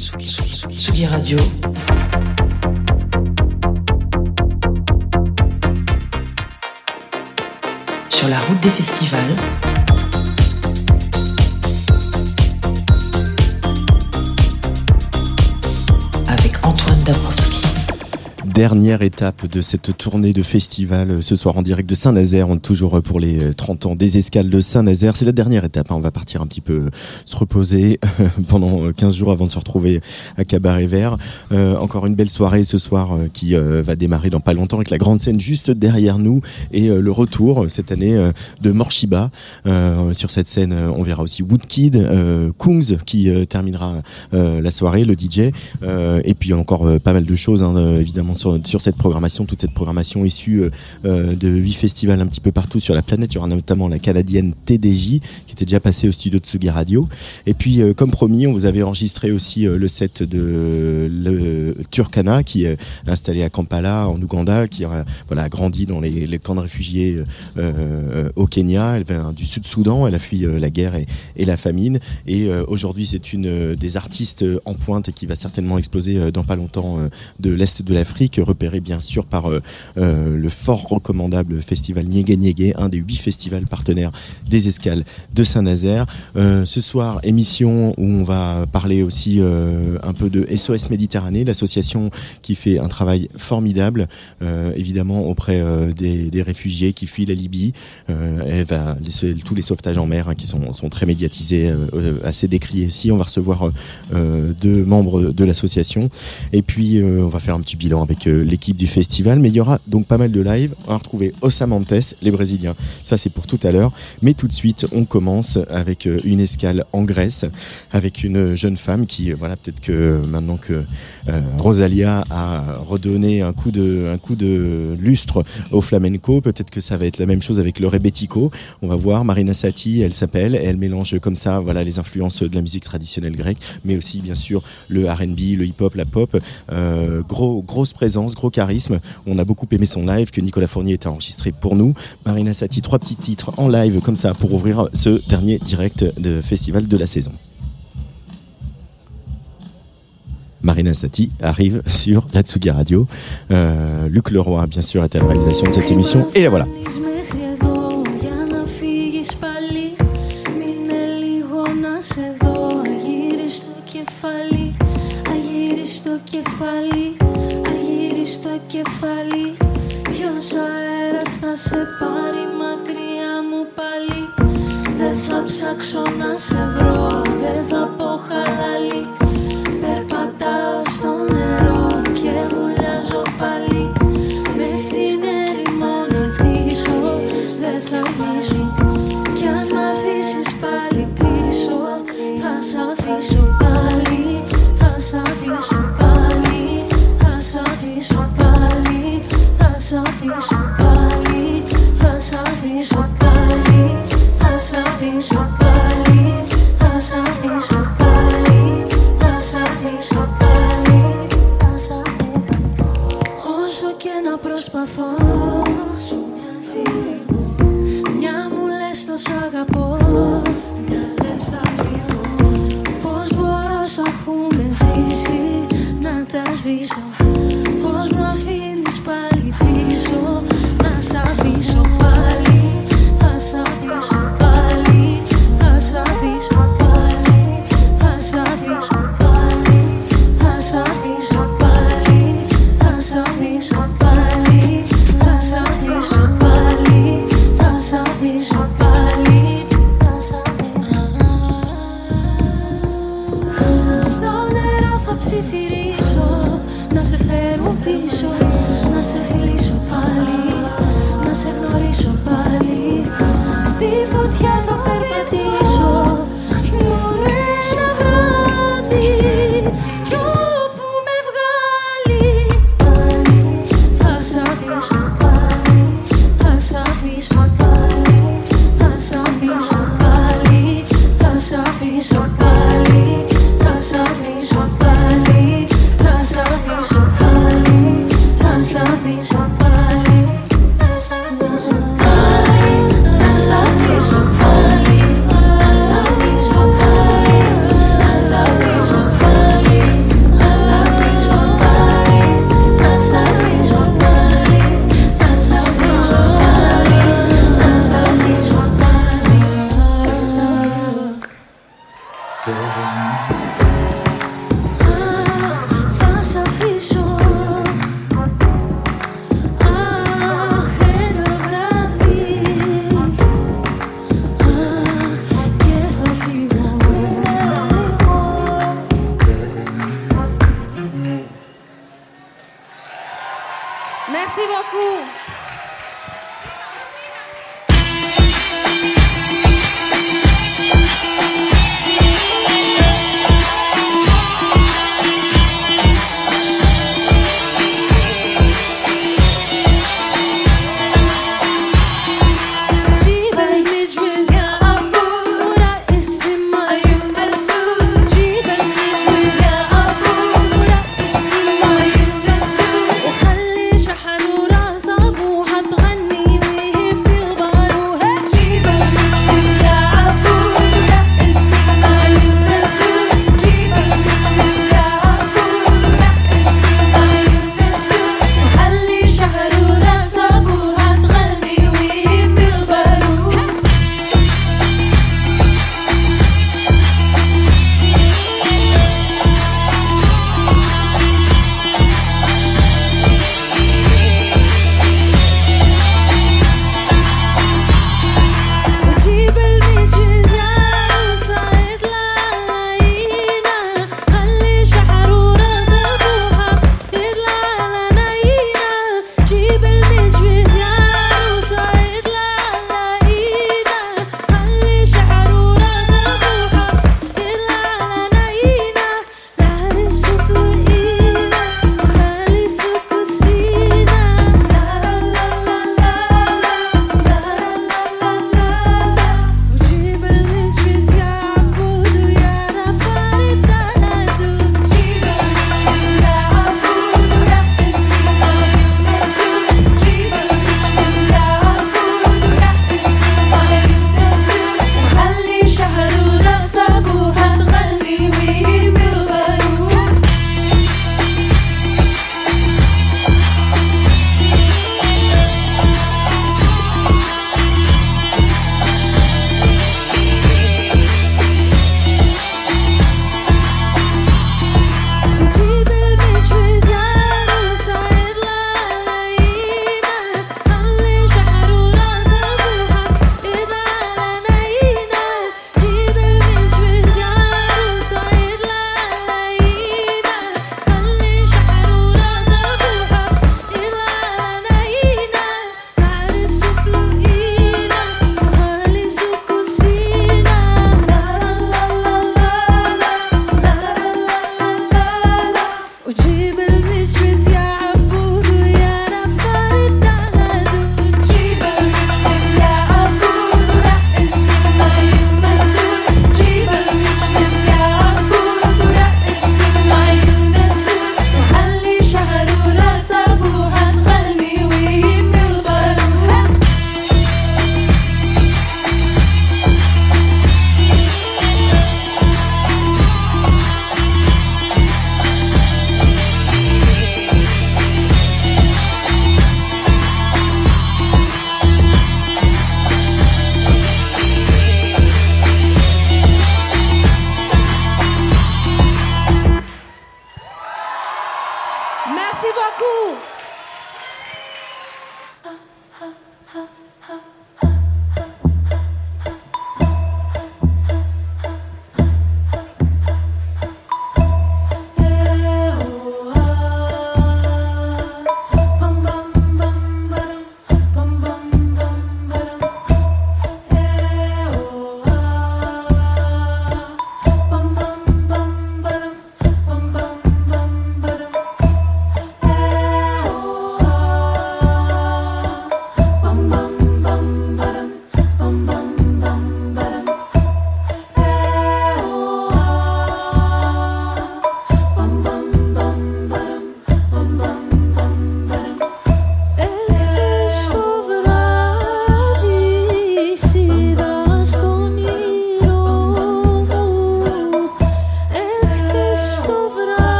Tsugi Radio. Sur la route des festivals. Dernière étape de cette tournée de festival euh, ce soir en direct de Saint-Nazaire. On est toujours euh, pour les euh, 30 ans des escales de Saint-Nazaire. C'est la dernière étape. hein. On va partir un petit peu euh, se reposer pendant euh, 15 jours avant de se retrouver à Cabaret Vert. Euh, encore une belle soirée ce soir euh, qui euh, va démarrer dans pas longtemps avec la grande scène juste derrière nous et euh, le retour euh, cette année euh, de Morshiba. Euh, sur cette scène, euh, on verra aussi Woodkid, euh, Kungs qui euh, terminera euh, la soirée, le DJ, euh, et puis encore euh, pas mal de choses hein, euh, évidemment sur, sur cette programmation, toute cette programmation issue euh, euh, de huit festivals un petit peu partout sur la planète. Il y aura notamment la canadienne TDJ qui était déjà passée au studio de Tsugi Radio. Et puis euh, comme promis, on vous avait enregistré aussi le set de le Turkana qui est installé à Kampala en Ouganda, qui a grandi dans les, camps de réfugiés au Kenya. Elle vient du Sud-Soudan, elle a fui la guerre et, et la famine. Et aujourd'hui, c'est une des artistes en pointe et qui va certainement exploser dans pas longtemps de l'Est de l'Afrique, repérée bien sûr par euh, euh, le fort recommandable festival Niégué Niégué, un des huit festivals partenaires des escales de Saint-Nazaire. Euh, ce soir, émission où on va parler aussi un peu de SOS Méditerranée, l'association qui fait un travail formidable, évidemment auprès des, réfugiés qui fuient la Libye. Tous les sauvetages en mer hein, qui sont, très médiatisés, assez décriés ici. On va recevoir deux membres de l'association et puis on va faire un petit bilan avec euh, l'équipe du festival. Mais il y aura donc pas mal de live. On va retrouver Osamantes, les Brésiliens. Ça c'est pour tout à l'heure. Mais tout de suite, on commence avec euh, une escale en Grèce avec une jeune femme qui, euh, voilà, peut-être que maintenant que Rosalia a redonné un coup de, un coup de lustre au flamenco, peut-être que ça va être la même chose avec le rebetiko. On va voir Marina Sati, elle s'appelle, elle mélange comme ça, voilà, les influences de la musique traditionnelle grecque, mais aussi bien sûr le R&B, le hip-hop, la pop. Gros, grosse présence, gros charisme. On a beaucoup aimé son live que Nicolas Fournier était enregistré pour nous. Marina Sati, trois petits titres en live comme ça pour ouvrir ce dernier direct de festival de la saison. Marina Sati arrive sur la Tsugi Radio. Euh, Luc Leroy, bien sûr, est à la réalisation de cette émission. Et la voilà. Κεφάλι. Ποιος αέρας θα σε πάρει μακριά μου πάλι. Δεν θα ψάξω να σε βρω Δεν θα πω χαλάλι αφήσω πάλι Θα σ' αφήσω πάλι Θα σ' αφήσω πάλι. Θα σ' αφήσω Όσο και να προσπαθώ Σου μοιάζει Μια μου λες το σ' αγαπώ Μια λες θα φύγω Πώς μπορώ σ' έχουμε ζήσει Να τα σβήσω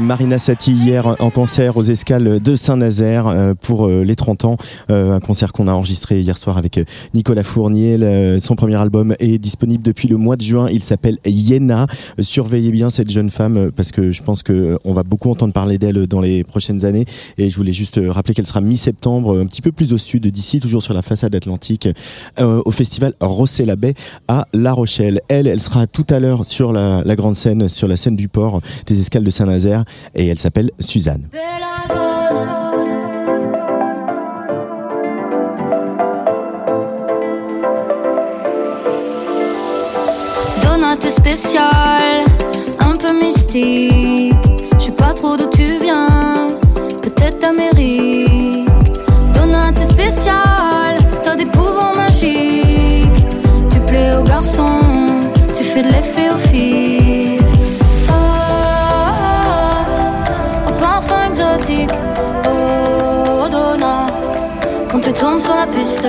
Marina Sati hier en concert aux escales de Saint-Nazaire euh, pour euh, les 30 ans. Euh, un concert qu'on a enregistré hier soir avec Nicolas Fournier. Son premier album est disponible depuis le mois de juin. Il s'appelle Yéna. Surveillez bien cette jeune femme parce que je pense qu'on va beaucoup entendre parler d'elle dans les prochaines années. Et je voulais juste rappeler qu'elle sera mi-septembre, un petit peu plus au sud d'ici, toujours sur la façade atlantique, au festival Rossé la Baie à La Rochelle. Elle, elle sera tout à l'heure sur la grande scène, sur la scène du port des escales de Saint-Nazaire et elle s'appelle Suzanne. Donut spécial, un peu mystique. Je sais pas trop d'où tu viens, peut-être d'Amérique. Donut spécial, t'as des pouvoirs magiques. Tu plais aux garçons, tu fais de l'effet aux filles. tourne sur la piste.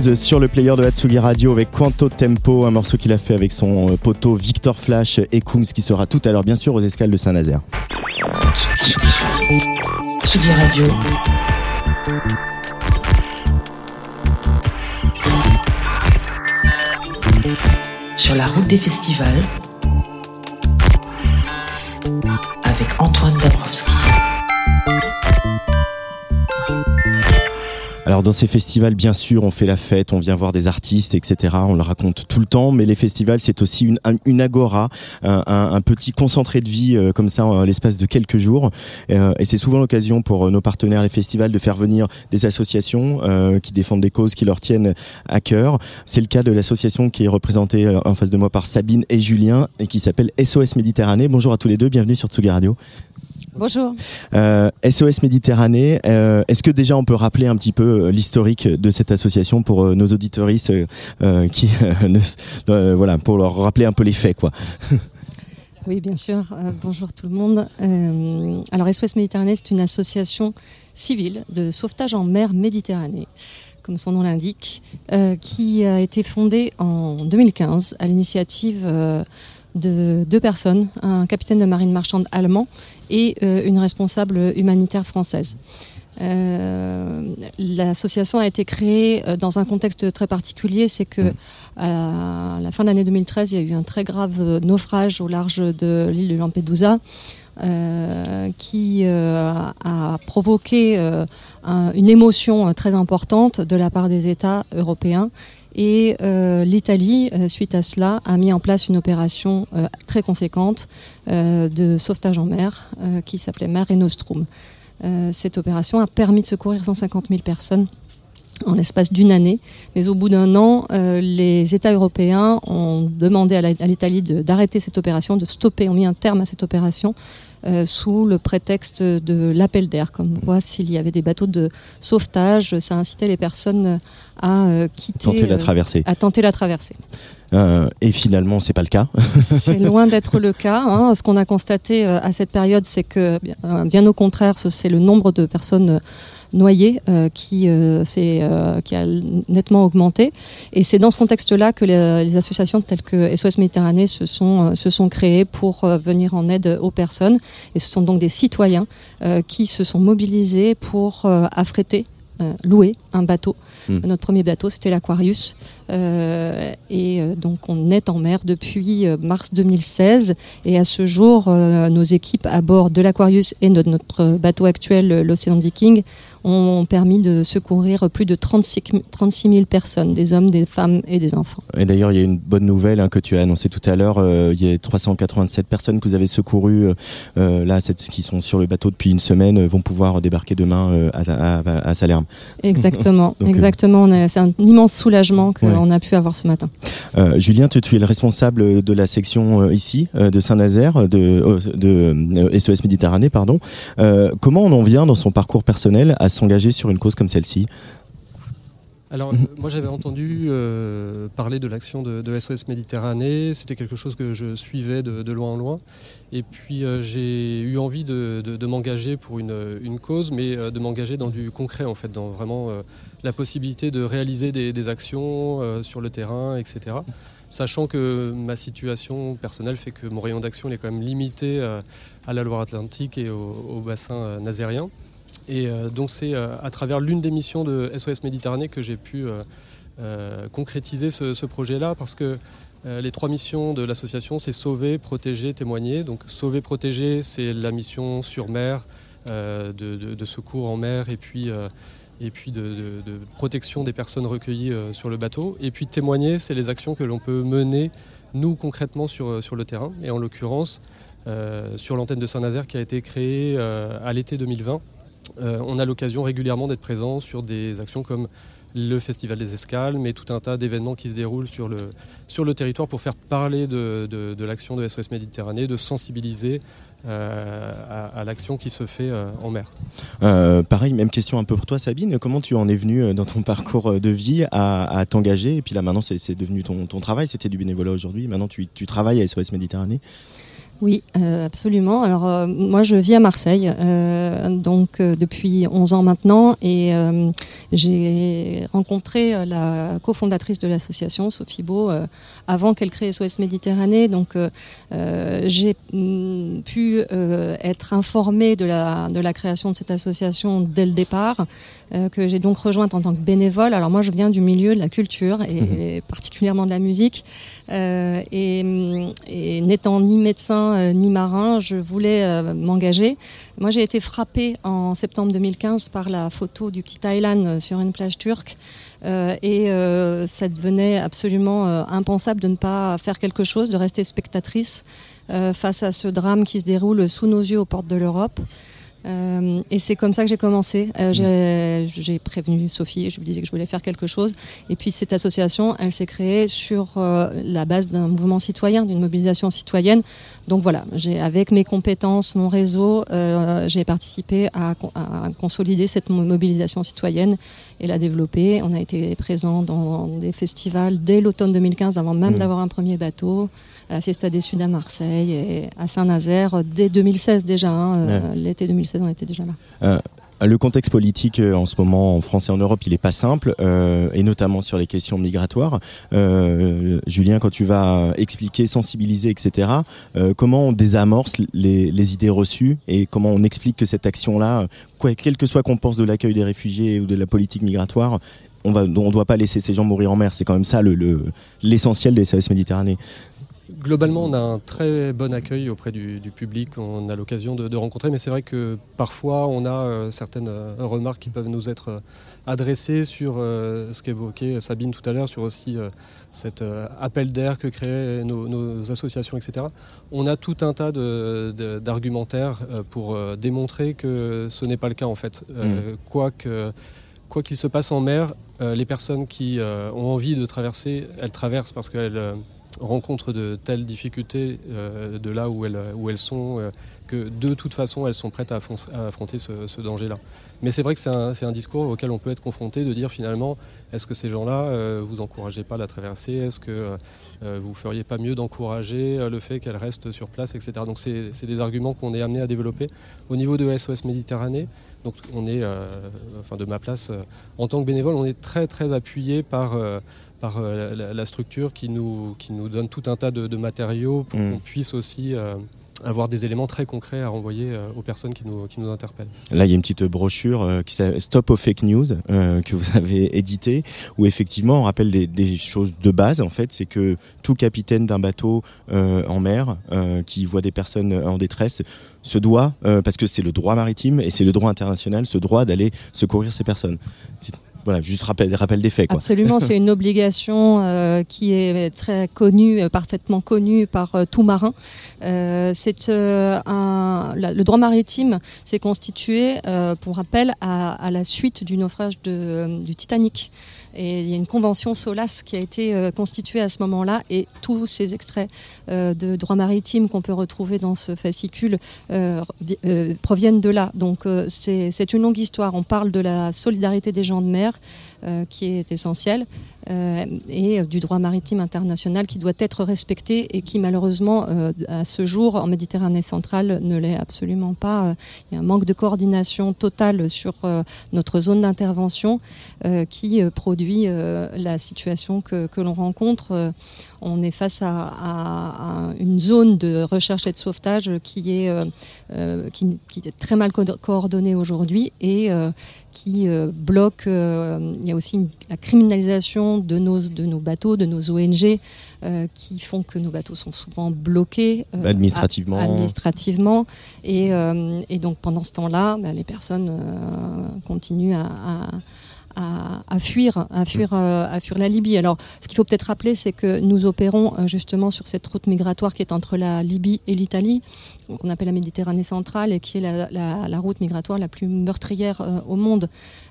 Sur le player de Hatsugi Radio avec Quanto Tempo, un morceau qu'il a fait avec son euh, poteau Victor Flash et Kungs qui sera tout à l'heure bien sûr aux escales de Saint-Nazaire. Tsugi Radio, sur la route des festivals, Alors dans ces festivals, bien sûr, on fait la fête, on vient voir des artistes, etc. On le raconte tout le temps, mais les festivals, c'est aussi une, un- une agora, un, petit concentré de vie euh, comme ça en l'espace de quelques jours. Euh, et c'est souvent l'occasion pour euh, nos partenaires, les festivals, de faire venir des associations qui défendent des causes qui leur tiennent à cœur. C'est le cas de l'association qui est représentée en face de moi par Sabine et Julien et qui s'appelle SOS Méditerranée. Bonjour à tous les deux, bienvenue sur Tsugi Radio. Bonjour. Euh, SOS Méditerranée, euh, est-ce que déjà on peut rappeler un petit peu euh, l'historique de cette association pour euh, nos auditoristes euh, euh, qui euh, ne euh, voilà pour leur rappeler un peu les faits quoi? Oui, bien sûr. Euh, bonjour tout le monde. Euh, alors, SOS Méditerranée, c'est une association civile de sauvetage en mer Méditerranée, comme son nom l'indique, euh, qui a été fondée en 2015 à l'initiative euh, de deux personnes, un capitaine de marine marchande allemand et euh, une responsable humanitaire française. Euh, L'association a été créée euh, dans un contexte très particulier, c'est que à la fin de l'année 2013, il y a eu un très grave naufrage au large de l'île de Lampedusa. qui a provoqué un- une émotion très importante de la part des États européens. Et euh, l'Italie, euh, suite à cela, a mis en place une opération euh, très conséquente de sauvetage en mer qui s'appelait Mare Nostrum. Cette opération a permis de secourir 150 000 personnes en l'espace d'une année. Mais au bout d'un an, les États européens ont demandé à l'Italie d'arrêter cette opération, de stopper, ont mis un terme à cette opération euh, sous le prétexte de l'appel d'air. Comme quoi, s'il y avait des bateaux de sauvetage, ça incitait les personnes à euh, quitter, Tenter la euh, traversée. à tenter la traversée. Euh, et finalement, c'est pas le cas. C'est loin d'être le cas. hein. Ce qu'on a constaté à cette période, c'est que bien, bien au contraire, ce- c'est le nombre de personnes noyées euh, qui, euh, euh, qui a nettement augmenté. Et c'est dans ce contexte-là que les, les associations telles que SOS Méditerranée se sont, se sont créées pour venir en aide aux personnes. Et ce sont donc des citoyens euh, qui se sont mobilisés pour affréter, euh, louer un bateau. Mm. Notre premier bateau, c'était l'Aquarius. Euh, et euh, donc on est en mer depuis mars 2016 et à ce jour euh, nos équipes à bord de l'Aquarius et de notre bateau actuel l'Océan Viking ont permis de secourir plus de 36, 36 000 personnes, des hommes, des femmes et des enfants. Et d'ailleurs, il y a une bonne nouvelle hein, que tu as annoncée tout à l'heure. Euh, il y a 387 personnes que vous avez secourues euh, euh, là, cette- qui sont sur le bateau depuis une semaine, euh, vont pouvoir débarquer demain euh, à, à, à Salerne. Exactement, Donc, exactement. C'est un immense soulagement qu'on Ouais. a pu avoir ce matin. Julien, tu, tu es le responsable de la section ici de Saint-Nazaire, de, de SOS Méditerranée, pardon. Comment on en vient dans son parcours personnel à s'engager sur une cause comme celle-ci Alors, euh, moi j'avais entendu euh, parler de l'action de, de SOS Méditerranée, c'était quelque chose que je suivais de, de loin en loin. Et puis euh, j'ai eu envie de, m'engager pour une, une cause, mais euh, de m'engager dans du concret en fait, dans vraiment la possibilité de réaliser des, des actions sur le terrain, etc. Sachant que ma situation personnelle fait que mon rayon d'action est quand même limité à la Loire-Atlantique et au, au bassin nazérien. Et euh, donc c'est euh, à travers l'une des missions de SOS Méditerranée que j'ai pu euh, concrétiser ce, projet-là parce que les trois missions de l'association, c'est sauver, protéger, témoigner. Donc sauver, protéger, c'est la mission sur mer, de, secours en mer et puis, de, protection des personnes recueillies sur le bateau. Et puis témoigner, c'est les actions que l'on peut mener, nous, concrètement, sur, le terrain. Et en l'occurrence, sur l'antenne de Saint-Nazaire qui a été créée à l'été 2020. Euh, on a l'occasion régulièrement d'être présent sur des actions comme le Festival des Escales, mais tout un tas d'événements qui se déroulent sur le, territoire pour faire parler de, l'action de SOS Méditerranée, de sensibiliser euh, à, l'action qui se fait euh, en mer. Pareil, même question un peu pour toi, Sabine. Comment tu en es venu euh, dans ton parcours de vie à, t'engager? Et puis là, maintenant, c'est devenu ton, ton travail. C'était du bénévolat aujourd'hui. Maintenant, tu, tu travailles à SOS Méditerranée. Oui, euh, absolument. Alors euh, moi je vis à Marseille, euh, donc depuis 11 ans maintenant, et j'ai rencontré la cofondatrice de l'association, Sophie Beau, avant qu'elle crée SOS Méditerranée. Donc j'ai mm, pu être informée de la, de la création de cette association dès le départ, que j'ai donc rejointe en tant que bénévole. Alors moi je viens du milieu de la culture et, et particulièrement de la musique. Et, hum, et n'étant ni médecin euh, ni marin, je voulais euh, m'engager. Moi, j'ai été frappée en septembre 2015 par la photo du petit Thaïlande euh, sur une plage turque. Et ça devenait absolument impensable de ne pas faire quelque chose, de rester spectatrice face à ce drame qui se déroule sous nos yeux aux portes de l'Europe. Euh, et c'est comme ça que j'ai commencé. Euh, j'ai- j'ai prévenu Sophie, je lui disais que je voulais faire quelque chose. Et puis cette association, elle s'est créée sur euh, la base d'un mouvement citoyen, d'une mobilisation citoyenne. Donc voilà, avec mes compétences, mon réseau, j'ai participé à, con- à consolider cette mo- mobilisation citoyenne et la développer. On a été présent dans des festivals dès l'automne 2015, avant même Mhm. d'avoir un premier bateau. À la Fiesta des Sud à Marseille et à Saint-Nazaire dès 2016 déjà. hein, euh, L'été 2016, on était déjà là. Euh, le contexte politique euh, en ce moment en France et en Europe, il est pas simple, euh, et notamment sur les questions migratoires. Julien, quand tu vas expliquer, sensibiliser, etc., comment on désamorce les, les idées reçues et comment on explique que cette action-là, quel que soit qu'on pense de l'accueil des réfugiés ou de la politique migratoire, on on doit pas laisser ces gens mourir en mer. C'est quand même ça le le- l'essentiel des SOS Méditerranée. Globalement, on a un très bon accueil auprès du, du public. On a l'occasion de, de rencontrer, mais c'est vrai que parfois, on a euh, certaines euh, remarques qui peuvent nous être euh, adressées sur ce qu'évoquait Sabine tout à l'heure, sur aussi cet appel d'air que créent nos, nos associations, etc. On a tout un tas d'argumentaires pour démontrer que ce n'est pas le cas en fait. Euh, quoi qu'il se passe en mer, euh, les personnes qui euh, ont envie de traverser, elles traversent parce qu'elles euh, rencontrent de telles difficultés euh, de là où elles, où elles sont, euh, que de toute façon elles sont prêtes à, affron- à affronter ce, danger-là. Mais c'est vrai que c'est un, discours auquel on peut être confronté, de dire finalement, est-ce que ces gens-là, euh, vous encouragez pas la traversée? Est-ce que vous feriez pas mieux d'encourager le fait qu'elles restent sur place, etc. Donc c'est des arguments qu'on est amené à développer. Au niveau de SOS Méditerranée, donc on est, enfin de ma place, en tant que bénévole, on est très très appuyé par, par euh, la, la structure qui nous, qui nous donne tout un tas de, de matériaux pour Mm. qu'on puisse aussi euh, avoir des éléments très concrets à renvoyer euh, aux personnes qui nous, qui nous interpellent. Là, il y a une petite brochure qui s'appelle Stop aux fake news euh, que vous avez édité, où effectivement on rappelle des, des choses de base. En fait, c'est que tout capitaine d'un bateau euh, en mer euh, qui voit des personnes en détresse se doit, parce que c'est le droit maritime et c'est le droit international, ce droit d'aller secourir ces personnes. Voilà, juste rappel, rappel des faits. Quoi. Absolument, c'est une obligation euh, qui est très connue, euh, parfaitement connue par euh, tout marin. Euh, c'est euh, un, le droit maritime s'est constitué, pour rappel, à, à la suite du naufrage de, du Titanic. Et il y a une convention SOLAS qui a été euh, constituée à ce moment-là, et tous ces extraits euh, de droit maritime qu'on peut retrouver dans ce fascicule euh, vi- proviennent de là. Donc c'est une longue histoire. On parle de la solidarité des gens de mer qui est essentielle euh, et du droit maritime international qui doit être respecté et qui malheureusement euh, à ce jour en Méditerranée centrale ne l'est absolument pas. Euh, Il y a un manque de coordination totale sur euh, notre zone d'intervention euh, qui euh, produit euh, la situation que, que l'on rencontre. On est face à, à- à une zone de recherche et de sauvetage qui est, euh, euh, qui, qui est très mal co- coordonnée aujourd'hui et euh, qui euh, bloque. il y a aussi une- la criminalisation de nos, de nos bateaux, de nos ONG, qui font que nos bateaux sont souvent bloqués Administrativement. administrativement. Et, et donc pendant ce temps-là, ben, les personnes continuent à, à- fuir, à fuir, euh, à fuir la Libye. Alors, ce qu'il faut peut-être rappeler, c'est que nous opérons euh, justement sur cette route migratoire qui est entre la Libye et l'Italie, qu'on appelle la Méditerranée centrale, et qui est la, la- route migratoire la plus meurtrière euh, au monde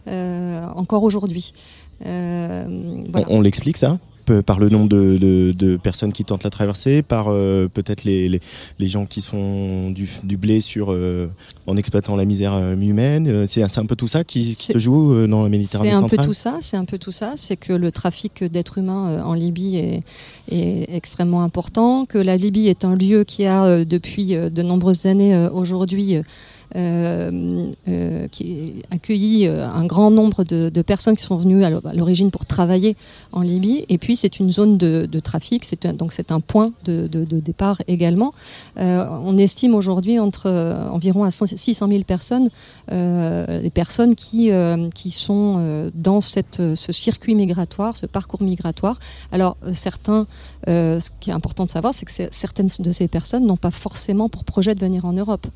encore aujourd'hui. On, on l'explique ça? Par le nombre de, de- de personnes qui tentent la traversée, par euh, peut-être les, les, les gens qui font du, du blé sur, euh, en exploitant la misère euh, humaine. Euh, C'est un peu tout ça qui, se joue euh, dans la Méditerranée C'est un peu centrale tout ça, c'est un peu tout ça, c'est que le trafic d'êtres humains euh, en Libye est, est extrêmement important, que la Libye est un lieu qui a euh, depuis euh, de nombreuses années euh, aujourd'hui euh, euh, euh, qui a euh, un grand nombre de, personnes qui sont venues à l'o- à l'origine pour travailler en Libye. Et puis c'est une zone de, trafic, donc c'est un point de, départ également. Euh, on estime aujourd'hui entre euh, environ à 600 000 personnes, euh, les personnes qui, euh, qui sont euh, dans euh, ce circuit migratoire, ce parcours migratoire. Alors euh, certains, euh, ce qui est important de savoir, c'est que certaines de ces personnes n'ont pas forcément pour projet de venir en Europe.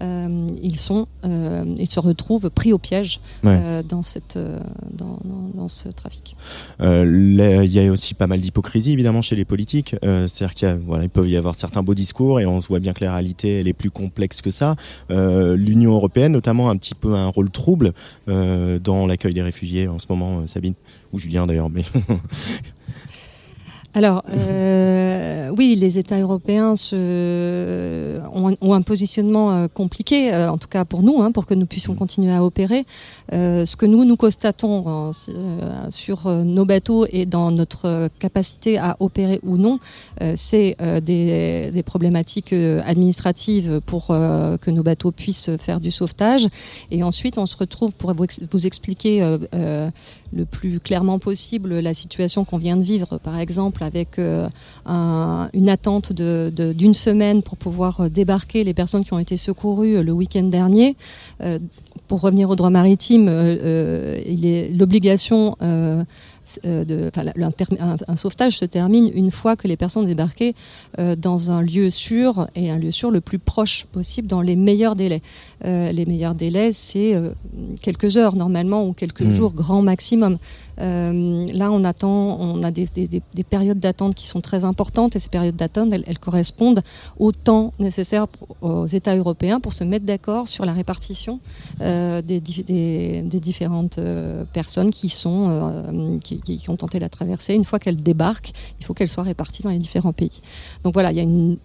Euh, ils sont, euh, ils se retrouvent pris au piège Ouais. euh, dans cette, euh, dans, dans- dans ce trafic. Euh, Il y a aussi pas mal d'hypocrisie évidemment chez les politiques. Euh, C'est-à-dire qu'il voilà, il peut y avoir certains beaux discours et on se voit bien que la réalité elle est plus complexe que ça. Euh, L'Union européenne notamment a un petit peu un rôle trouble euh, dans l'accueil des réfugiés en ce moment, Sabine ou Julien d'ailleurs. Mais Alors, euh, oui, les États européens se, ont, un, ont un positionnement euh, compliqué, euh, en tout cas pour nous, hein, pour que nous puissions continuer à opérer. Euh, ce que nous nous constatons sur nos bateaux et dans notre capacité à opérer ou non, c'est des, des problématiques administratives pour que nos bateaux puissent faire du sauvetage. Et ensuite, on se retrouve pour vous, ex- vous expliquer le plus clairement possible la situation qu'on vient de vivre, par exemple avec euh, un- une attente d'une semaine pour pouvoir euh, débarquer les personnes qui ont été secourues euh, le week-end dernier. Pour revenir au droit maritime, l'obligation un, sauvetage se termine une fois que les personnes ont débarqué dans un lieu sûr et un lieu sûr le plus proche possible dans les meilleurs délais. Euh, les meilleurs délais, c'est euh, quelques heures normalement ou quelques Mhm. jours grand maximum. Euh, là, on attend, on a des, des- des- des périodes d'attente qui sont très importantes et ces périodes d'attente, elles, elles correspondent au temps nécessaire aux États européens pour se mettre d'accord sur la répartition des, di- des- des différentes personnes qui sont qui ont tenté la traversée. Une fois qu'elles débarquent, il faut qu'elles soient réparties dans les différents pays. Donc voilà, il y a une,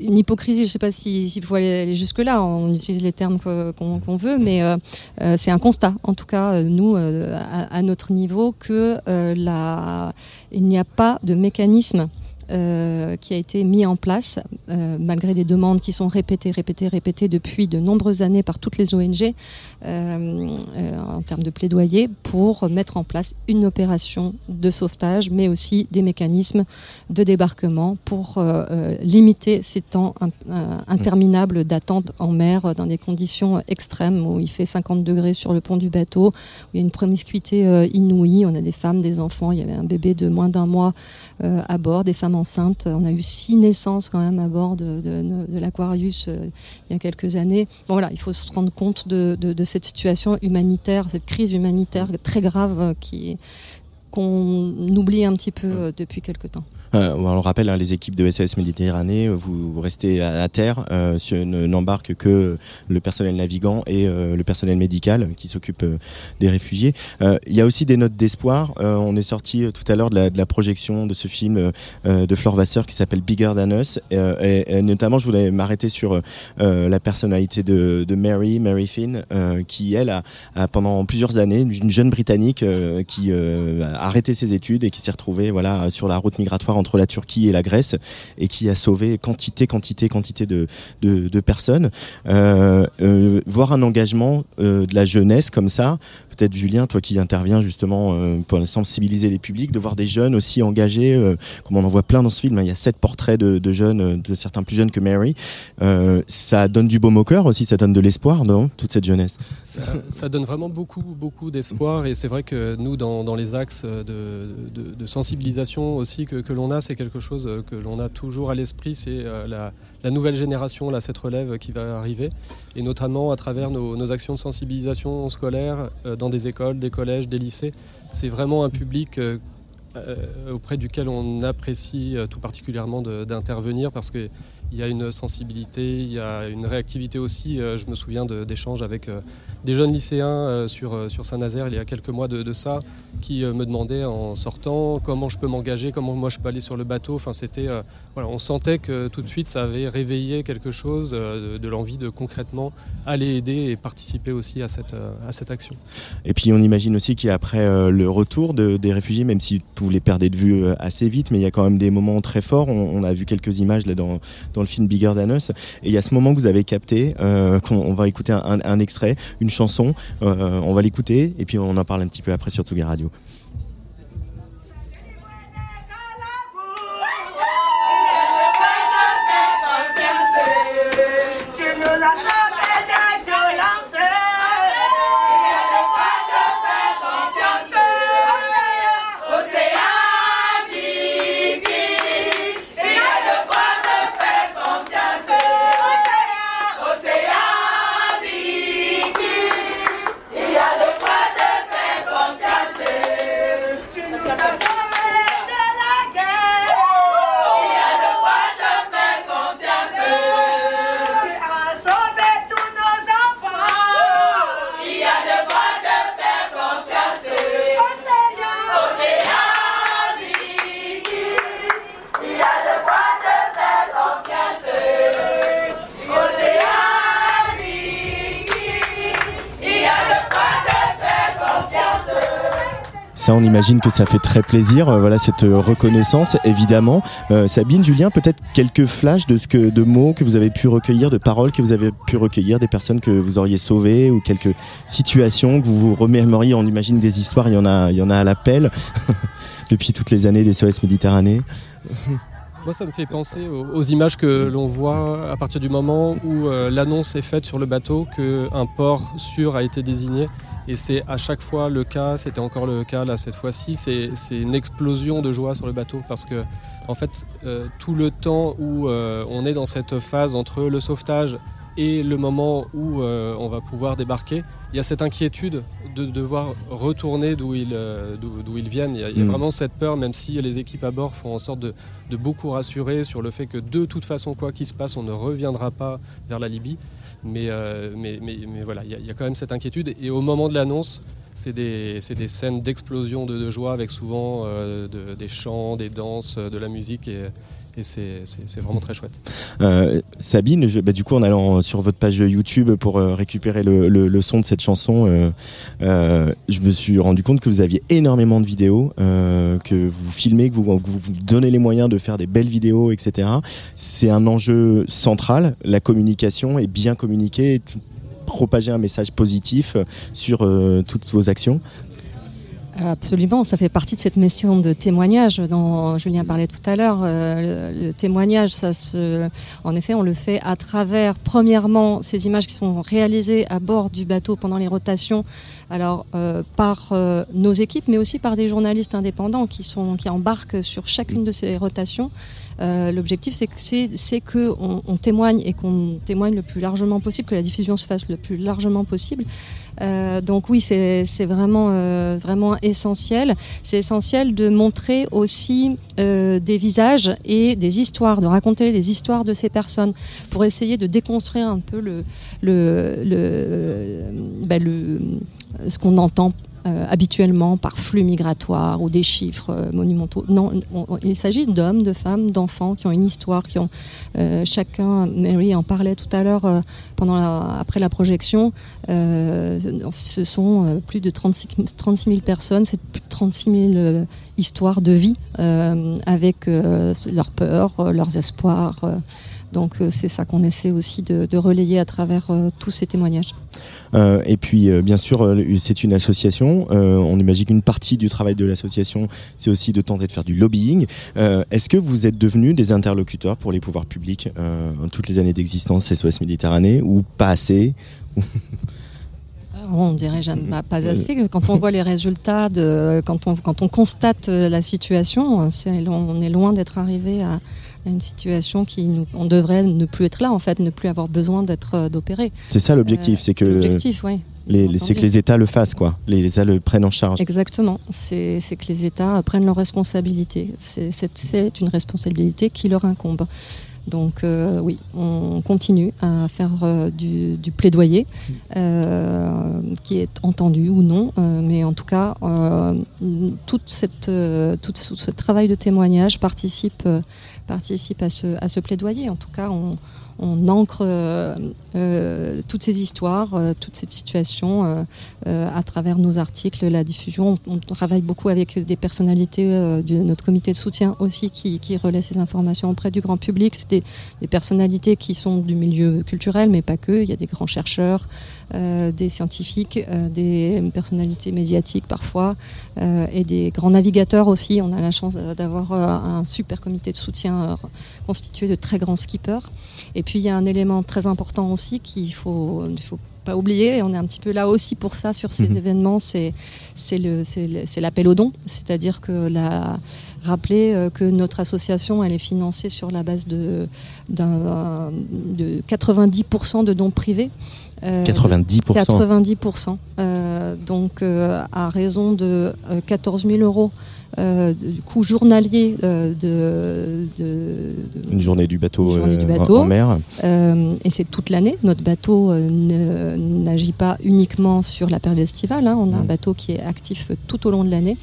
une hypocrisie. Je ne sais pas si- s'il faut aller, aller jusque là. On utilise les termes qu'on veut, mais euh, euh, c'est un constat. En tout cas, euh, nous, à, notre niveau, que il n'y a pas de mécanisme euh, qui a été mis en place, euh, malgré des demandes qui sont répétées, répétées, répétées depuis de nombreuses années par toutes les ONG, euh, en termes de plaidoyer, pour mettre en place une opération de sauvetage, mais aussi des mécanismes de débarquement pour limiter ces temps in- interminables d'attente en mer dans des conditions extrêmes où il fait 50 degrés sur le pont du bateau, où il y a une promiscuité inouïe, on a des femmes, des enfants, il y avait un bébé de moins d'un mois à bord, des femmes On a eu six naissances quand même à bord de, de, de l'Aquarius euh, il y a quelques années. Bon voilà, il faut se rendre compte de, cette situation humanitaire, cette crise humanitaire très grave euh, qui qu'on oublie un petit peu euh, depuis quelque temps. Euh, on le rappelle, hein, les équipes de SOS Méditerranée, euh, vous, restez à, terre, euh, n'embarquent que le personnel navigant et euh, le personnel médical qui s'occupe euh, des réfugiés. Euh, Il y a aussi des notes d'espoir. On est sorti tout à l'heure de la, de la projection de ce film de Flore Vasseur qui s'appelle Bigger Than Us. Euh, et, et notamment, je voulais m'arrêter sur la personnalité de, de Mary, Mary Finn, qui elle a, a pendant plusieurs années, une jeune britannique qui a arrêté ses études et qui s'est retrouvée voilà sur la route migratoire entre la Turquie et la Grèce et qui a sauvé quantité, quantité, quantité de, personnes. Euh, euh, voir un engagement euh, de la jeunesse comme ça, peut-être Julien, toi qui interviens justement euh, pour sensibiliser les publics, de voir des jeunes aussi engagés, euh, comme on en voit plein dans ce film. hein. Il y a sept portraits de, jeunes, euh, de certains plus jeunes que Mary. Ça donne du baume au cœur aussi, ça donne de l'espoir, non Toute cette jeunesse? Ça, donne vraiment beaucoup, beaucoup d'espoir et c'est vrai que nous, dans, dans les axes de, sensibilisation aussi que, l'on a, c'est quelque chose que l'on a toujours à l'esprit, c'est la, la nouvelle génération, là, cette relève qui va arriver, et notamment à travers nos, nos actions de sensibilisation scolaire euh, dans des écoles, des collèges, des lycées. C'est vraiment un public euh, euh, auprès duquel on apprécie tout particulièrement d'intervenir parce que il y a une sensibilité, il y a une réactivité aussi. Euh, je me souviens d'échanges avec euh, des jeunes lycéens euh, sur, sur Saint-Nazaire il y a quelques mois de, ça, qui me demandaient en sortant comment je peux m'engager, comment moi je peux aller sur le bateau. Enfin, c'était, voilà, on sentait que tout de suite ça avait réveillé quelque chose de, l'envie de concrètement aller aider et participer aussi à cette, à cette action. Et puis on imagine aussi qu'après le retour de- des réfugiés, même si vous les perdez de vue assez vite, mais il y a quand même des moments très forts. On, a vu quelques images là dans le film Bigger Than Us. Et il y a ce moment que vous avez capté, euh, on va écouter un extrait, une chanson. Euh, on va l'écouter et puis on en parle un petit peu après sur Tsugi Radio. On imagine que ça fait très plaisir. euh, voilà cette euh, reconnaissance, évidemment. Euh, Sabine, Julien, peut-être quelques flashs de ce que de mots que vous avez pu recueillir, de paroles que vous avez pu recueillir, des personnes que vous auriez sauvées ou quelques situations que vous vous remémoriez. On imagine des histoires. Il y en a, il y en a à l'appel depuis toutes les années des SOS Méditerranée. Moi, ça me fait penser aux, images que l'on voit à partir du moment où euh, l'annonce est faite sur le bateau qu'un port sûr a été désigné. Et c'est à chaque fois le cas, c'était encore le cas là cette fois-ci, c'est c'est une explosion de joie sur le bateau parce que en fait euh, tout le temps où euh, on est dans cette phase entre le sauvetage et le moment où euh, on va pouvoir débarquer, il y a cette inquiétude de devoir retourner d'où ils, euh, d'où- ils viennent. Il y a, il y a Mm. vraiment cette peur, même si les équipes à bord font en sorte de, de beaucoup rassurer sur le fait que de toute façon, quoi qu'il se passe, on ne reviendra pas vers la Libye. Mais, euh, mais, mais, mais voilà, il y, a- il y a quand même cette inquiétude. Et au moment de l'annonce, c'est des, des scènes d'explosion de, de joie avec souvent de- des chants, des danses, de la musique. Et, c'est, vraiment très chouette. Euh, Sabine, bah, du coup, en allant sur votre page YouTube pour euh, récupérer le, son de cette chanson, euh, je me suis rendu compte que vous aviez énormément de vidéos, que vous filmez, que vous, vous donnez les moyens de faire des belles vidéos, etc. C'est un enjeu central, la communication et bien communiquer, propager un message positif sur toutes vos actions. Absolument, ça fait partie de cette mission de témoignage dont Julien parlait tout à l'heure. Euh, le, témoignage, ça se, en effet, on le fait à travers, premièrement, ces images qui sont réalisées à bord du bateau pendant les rotations, alors euh, par euh, nos équipes, mais aussi par des journalistes indépendants qui sont qui embarquent sur chacune de ces rotations. L'objectif, c'est que c'est que on témoigne et qu'on témoigne le plus largement possible, que la diffusion se fasse le plus largement possible. Euh, donc oui, c'est euh, vraiment essentiel. C'est essentiel de montrer aussi euh, des visages et des histoires, de raconter les histoires de ces personnes pour essayer de déconstruire un peu le le le, le ce qu'on entend euh, habituellement par flux migratoire ou des chiffres euh, monumentaux. Non, on- on- il s'agit d'hommes, de femmes, d'enfants qui ont une histoire, qui ont euh, chacun. Mary en parlait tout à l'heure euh, pendant après la projection. Ce sont plus de 36, 36 000 personnes, c'est plus de 36 000 euh, histoires de vie avec leurs peurs, leurs espoirs. Donc euh, c'est ça qu'on essaie aussi de, de relayer à travers euh, tous ces témoignages. Euh, et puis, euh, bien sûr, euh, c'est une association. Euh, on imagine qu'une partie du travail de l'association, c'est aussi de tenter de faire du lobbying. Euh, Est-ce que vous êtes devenus des interlocuteurs pour les pouvoirs publics euh, en toutes les années d'existence SOS Méditerranée ou pas assez? On dirait jamais pas, pas assez. Quand on voit les résultats, de, quand, on, quand on constate la situation, on est loin d'être arrivé à, à une situation qui nous, on devrait ne plus être là en fait, ne plus avoir besoin d'être euh, d'opérer. C'est ça l'objectif, Euh, c'est que l'objectif, oui. c'est que les États le fassent, quoi. Les États le prennent en charge. Exactement. C'est que les États prennent leurs responsabilités. C'est- une responsabilité qui leur incombe. Donc euh, oui, on continue à faire euh, du, du plaidoyer, euh, qui est entendu ou non, mais en tout cas, toute cette, tout ce ce travail de témoignage participe, participe à, ce, à plaidoyer. En tout cas, on, on ancre euh, euh, toutes ces histoires, euh, toute cette situation euh, à travers nos articles, la diffusion. On, travaille beaucoup avec des personnalités de notre comité de soutien aussi qui, qui relaient ces informations auprès du grand public. C'est des, des personnalités qui sont du milieu culturel, mais pas que. Il y a des grands chercheurs, des scientifiques, euh, des personnalités médiatiques parfois, euh, et des grands navigateurs aussi. On a la chance d'avoir euh, un super comité de soutien euh, constitué de très grands skippers. Et puis il y a un élément très important aussi qu'il faut, il faut pas oublier, et on est un petit peu là aussi pour ça sur ces Mhm. événements, c'est l'appel aux dons, c'est-à-dire que la, rappeler euh, que notre association elle est financée sur la base de 90% de dons privés. Euh, 90%. 90%. Euh, donc euh, à raison de euh, 14 000 euros du coût journalier de, de- de- Une journée du bateau, Une journée du en- mer. et c'est toute l'année. Notre bateau n'agit pas uniquement sur la période estivale. hein. On a un Mm. bateau qui est actif tout au long de l'année.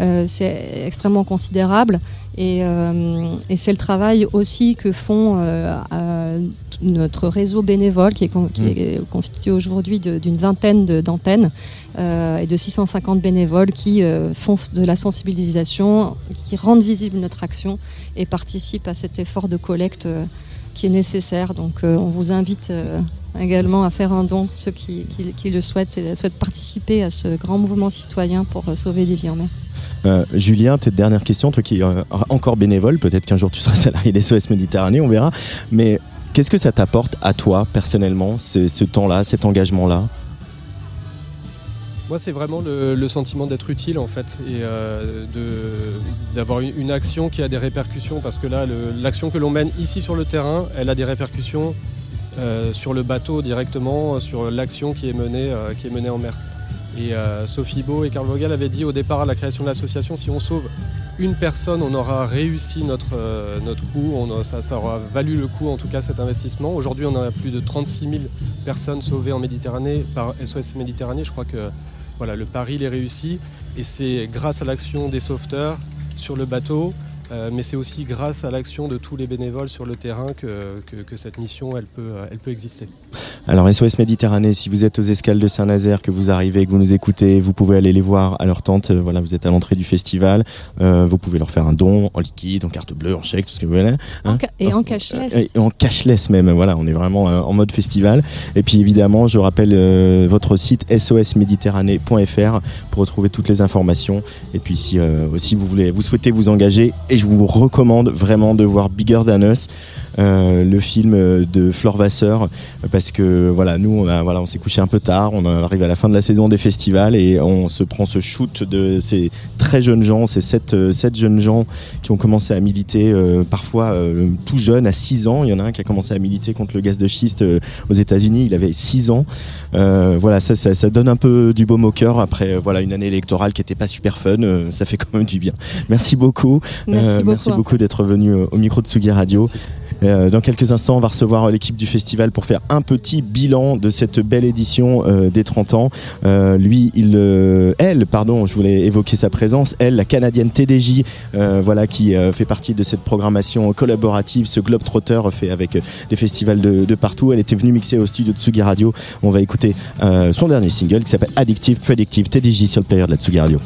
Euh, c'est extrêmement considérable et, euh, et c'est le travail aussi que font euh, notre réseau bénévole qui est, con- qui Mm. est constitué aujourd'hui d'une vingtaine d'antennes euh, et de 650 bénévoles qui euh, font de la sensibilisation, qui rendent visible notre action et participent à cet effort de collecte euh, qui est nécessaire. Donc euh, on vous invite euh, également à faire un don, ceux qui, qui- qui le souhaitent, et souhaitent participer à ce grand mouvement citoyen pour euh, sauver des vies en mer. Euh, Julien, peut-être dernière question, toi qui es euh, encore bénévole, peut-être qu'un jour tu seras salarié des SOS Méditerranée, on verra. Mais qu'est-ce que ça t'apporte à toi personnellement, ce, temps-là, cet engagement-là? Moi, c'est vraiment le, sentiment d'être utile en fait et euh, d'avoir une, action qui a des répercussions parce que là, l'action que l'on mène ici sur le terrain, elle a des répercussions euh, sur le bateau directement, sur l'action qui est menée, euh, qui est menée en mer. Et Sophie Beau et Karl Vogel avaient dit au départ à la création de l'association, si on sauve une personne, on aura réussi notre, euh, notre coup, ça, aura valu le coup en tout cas cet investissement. Aujourd'hui, on a plus de 36 000 personnes sauvées en Méditerranée par SOS Méditerranée. Je crois que voilà, le pari est réussi et c'est grâce à l'action des sauveteurs sur le bateau, euh, mais c'est aussi grâce à l'action de tous les bénévoles sur le terrain que, que- que cette mission elle peut, elle peut exister. Alors SOS Méditerranée, si vous êtes aux escales de Saint-Nazaire, que vous arrivez, que vous nous écoutez, vous pouvez aller les voir à leur tente. Euh, Voilà, vous êtes à l'entrée du festival. Euh, vous pouvez leur faire un don en liquide, en carte bleue, en chèque, tout ce que vous voulez. Hein et en cashless. Et en cashless même, voilà, on est vraiment euh, en mode festival. Et puis évidemment, je rappelle euh, votre site sosméditerranée.fr pour retrouver toutes les informations. Et puis si euh, aussi vous voulez, vous souhaitez vous engager, et je vous recommande vraiment de voir Bigger Than Us, le film euh, de Flore Vasseur, parce que voilà, nous on a, voilà, on s'est couché un peu tard, on arrive à la fin de la saison des festivals et on se prend ce shoot de ces très jeunes gens, ces sept, euh, sept jeunes gens qui ont commencé à militer euh, parfois euh, tout jeunes, à 6 ans. Il y en a un qui a commencé à militer contre le gaz de schiste euh, aux États-Unis, il avait 6 ans. Euh, voilà, ça, ça, ça donne un peu du baume au cœur après euh, voilà, une année électorale qui n'était pas super fun, euh, ça fait quand même du bien. Merci beaucoup. Merci Euh, beaucoup, d'être venu euh, au micro de Sugi Radio. Euh, dans quelques instants, on va recevoir l'équipe du festival pour faire un petit bilan de cette belle édition euh, des 30 ans. Euh, lui, il, elle, pardon, je voulais évoquer sa présence. Elle, la canadienne TDJ, voilà, qui fait partie de cette programmation collaborative, ce Globetrotter fait avec des festivals de, partout. Elle était venue mixer au studio Tsugi Radio. On va écouter son dernier single qui s'appelle Addictive Predictive TDJ sur le player de la Tsugi Radio.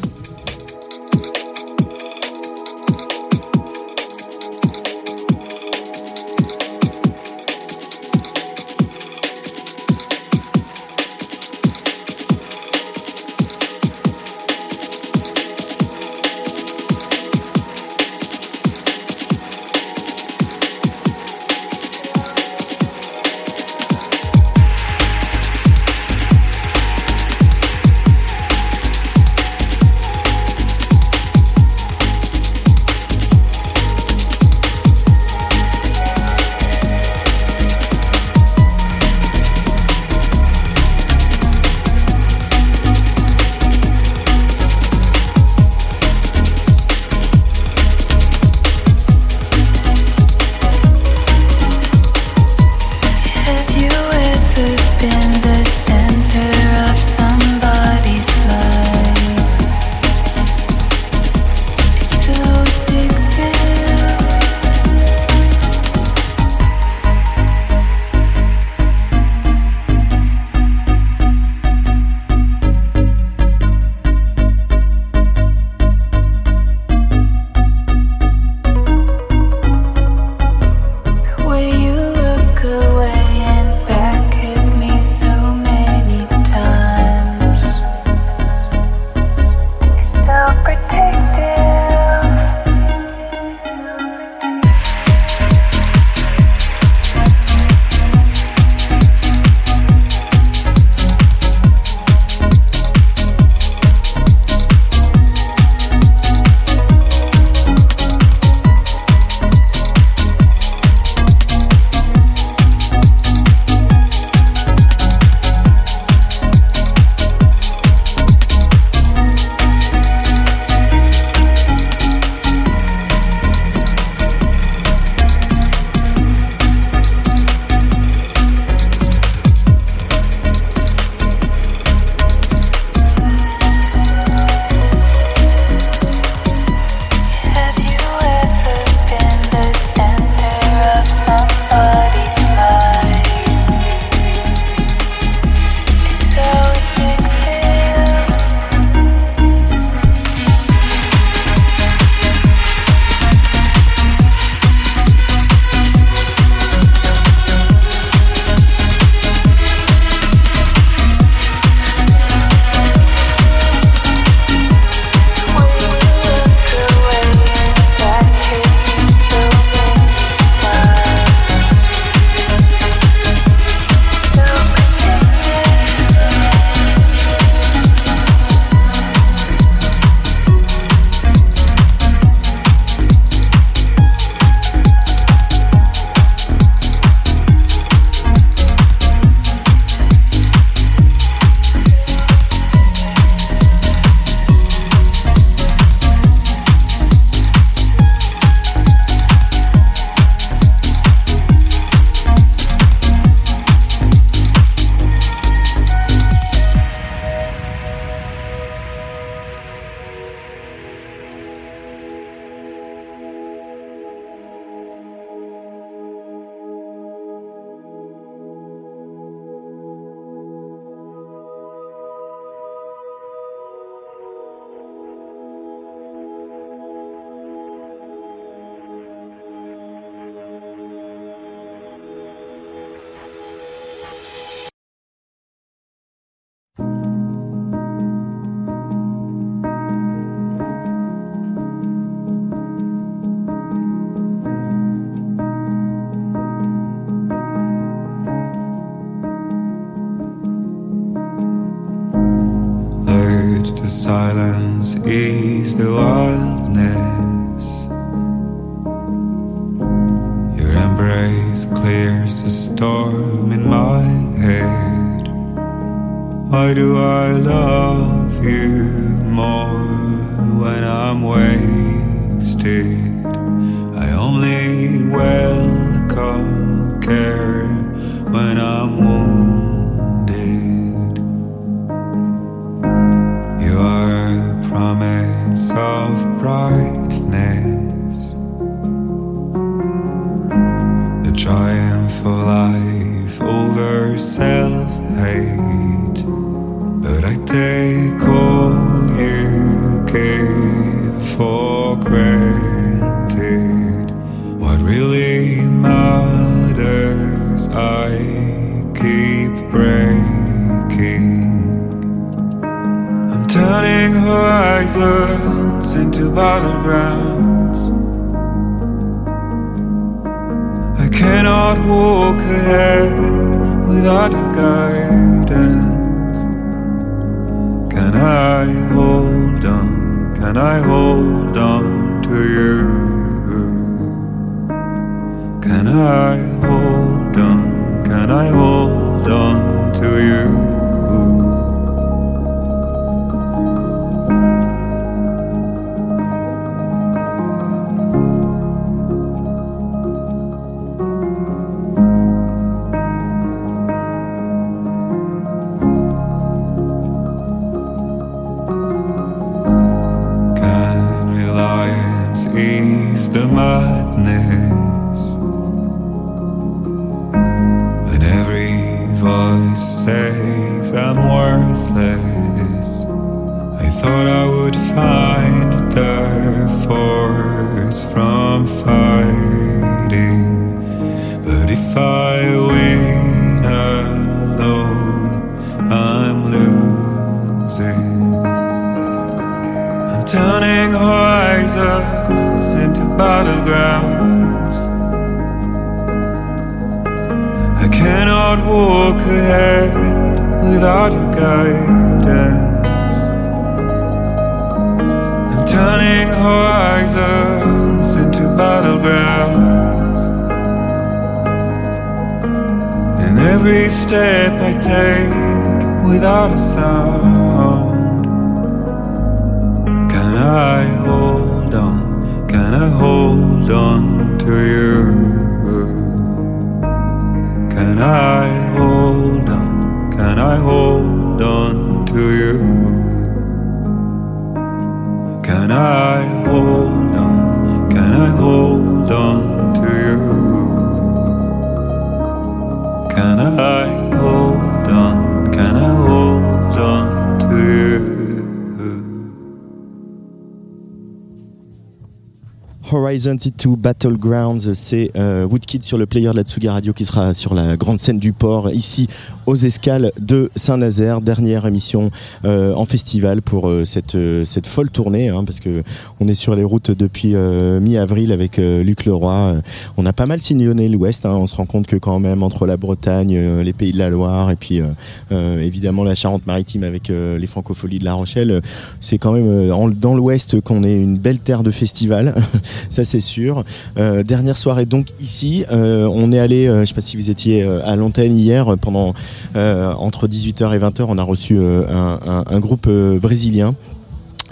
22 Battlegrounds, c'est euh, Woodkid sur le player de la Tsugi Radio qui sera sur la grande scène du port ici aux escales de Saint-Nazaire. Dernière émission euh, en festival pour euh, cette, euh, cette folle tournée, hein, parce que on est sur les routes depuis euh, mi-avril avec euh, Luc Leroy. Euh, On a pas mal sillonné l'Ouest. hein. on se rend compte que quand même entre la Bretagne, les Pays de la Loire et puis évidemment la Charente-Maritime avec les Francopholies de La Rochelle, c'est quand même en- dans l'Ouest qu'on est une belle terre de festival. ça c'est sûr. Dernière soirée donc ici, on est allé, je sais pas si vous étiez à l'antenne hier, pendant entre 18h et 20h, on a reçu euh, un, groupe euh, brésilien.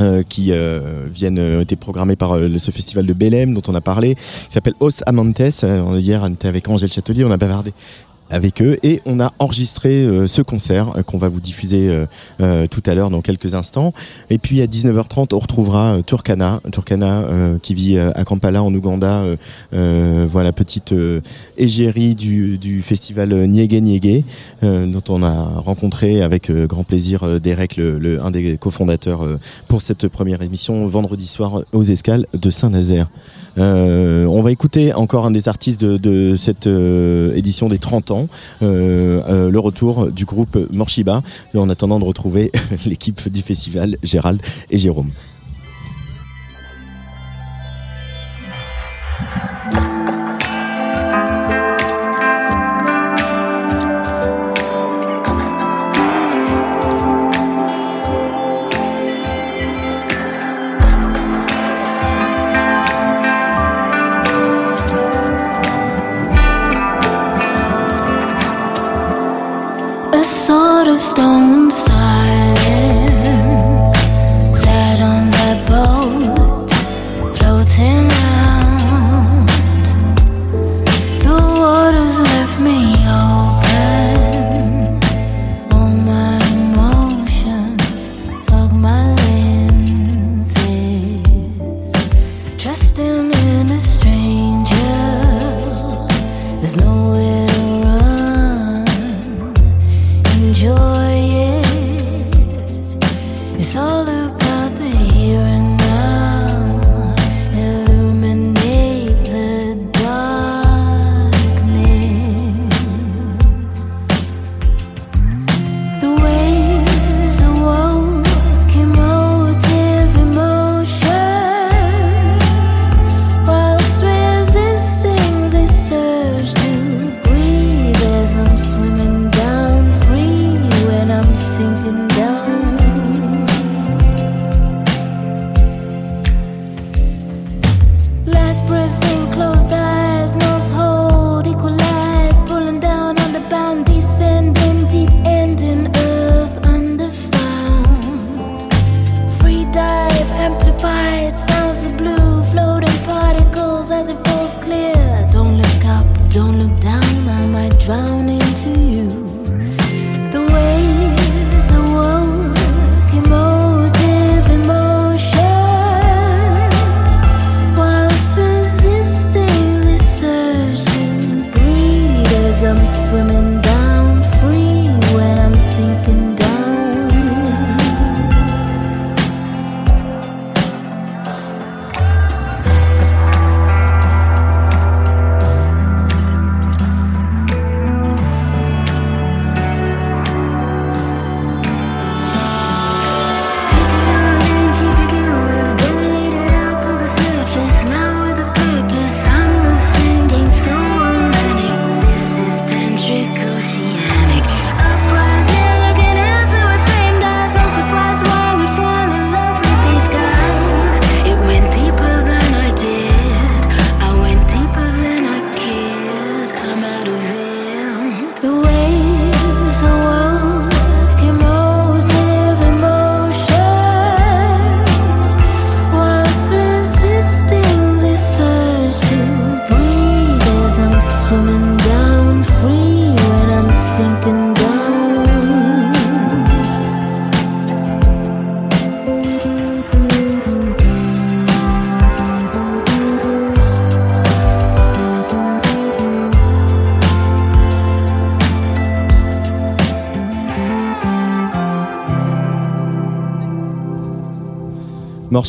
euh, qui euh, viennent euh, été programmés par euh, ce festival de Belém dont on a parlé qui s'appelle Os Amantes Euh, hier on était avec Angèle Châtelier on a bavardé avec eux. Et on a enregistré euh, ce concert euh, qu'on va vous diffuser euh, tout à l'heure dans quelques instants. Et puis à 19h30 on retrouvera Turkana. Turkana qui vit à Kampala en Ouganda. Voilà petite égérie du, festival Niégué Niégué dont on a rencontré avec grand plaisir Derek le, le- un des cofondateurs pour cette première émission vendredi soir aux escales de Saint-Nazaire on va écouter encore un des artistes de, cette euh, édition des 30 ans, euh, euh, le retour du groupe Morshiba, en attendant de retrouver l'équipe du festival, Gérald et Jérôme.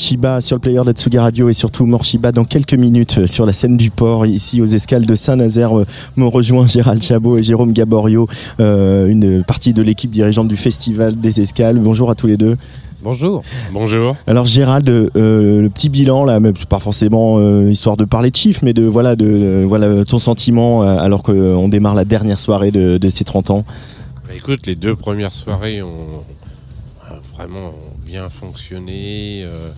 Morshiba sur le player d'Atsuga Radio et surtout Morshiba dans quelques minutes euh, sur la scène du port ici aux escales de Saint-Nazaire. euh, Me rejoint Gérald Chabot et Jérôme Gaborio, euh, une partie de l'équipe dirigeante du festival des escales. Bonjour à tous les deux. Bonjour. Bonjour. Alors Gérald, euh, le petit bilan là, même pas forcément euh, histoire de parler de chiffres, mais de voilà de euh, voilà ton sentiment euh, alors qu'on démarre la dernière soirée de, de ces 30 ans. Bah, écoute, les deux premières soirées ont vraiment bien fonctionné. euh,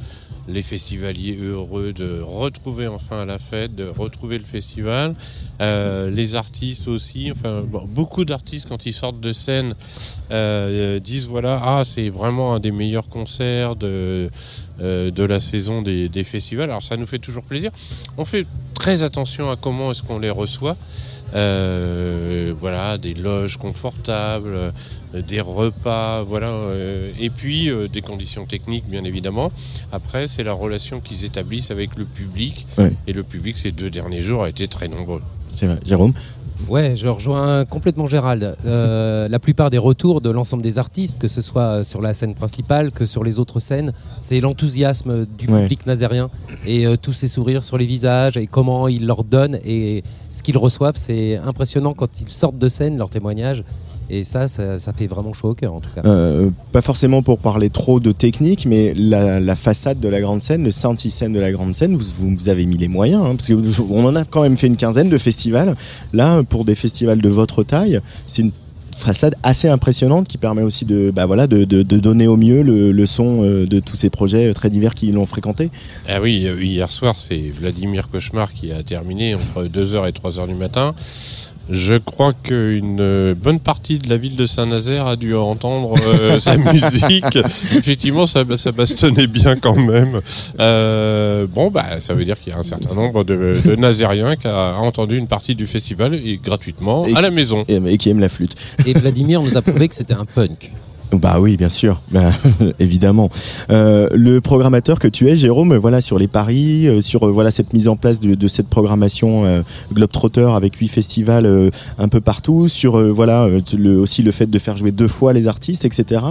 les festivaliers heureux de retrouver enfin la fête, de retrouver le festival. Euh, les artistes aussi, enfin beaucoup d'artistes quand ils sortent de scène euh, disent voilà ah c'est vraiment un des meilleurs concerts de de la saison des, des festivals. Alors ça nous fait toujours plaisir. On fait très attention à comment est-ce qu'on les reçoit. Voilà, des loges confortables, des repas, voilà, euh, et puis euh, des conditions techniques, bien évidemment. Après, c'est la relation qu'ils établissent avec le public, Ouais. et le public ces deux derniers jours a été très nombreux. C'est vrai. Jérôme. Ouais, je rejoins complètement Gérald. Euh, la plupart des retours de l'ensemble des artistes, que ce soit sur la scène principale que sur les autres scènes, c'est l'enthousiasme du Ouais. public nazérien et euh, tous ces sourires sur les visages et comment ils leur donnent et ce qu'ils reçoivent. C'est impressionnant quand ils sortent de scène, leurs témoignages. Et ça, ça, ça fait vraiment chaud au cœur en tout cas. Euh, pas forcément pour parler trop de technique, mais la, la façade de la grande scène, le sound system de la grande scène, vous, vous, vous avez mis les moyens, hein, parce que vous- on en a quand même fait une quinzaine de festivals. Là, pour des festivals de votre taille, c'est une façade assez impressionnante qui permet aussi de, bah voilà, de, de- de donner au mieux le, le son euh, de tous ces projets euh, très divers qui l'ont fréquenté. Ah oui, hier soir, c'est Vladimir Cauchemar qui a terminé entre 2h et 3h du matin. Je crois qu'une euh, bonne partie de la ville de Saint-Nazaire a dû entendre euh, sa musique. Effectivement, ça, ça bastonnait bien quand même. Euh, bon, bah, ça veut dire qu'il y a un certain nombre de, de Nazériens qui a entendu une partie du festival et gratuitement Et à la maison. Et, et qui aime la flûte. Et Vladimir nous a prouvé que c'était un punk. Bah oui, bien sûr, Bah, évidemment. Euh, le programmateur que tu es, Jérôme, voilà sur les paris, euh, sur euh, voilà cette mise en place de, cette programmation Globetrotter avec huit festivals un peu partout, sur voilà aussi le fait de faire jouer deux fois les artistes, etc.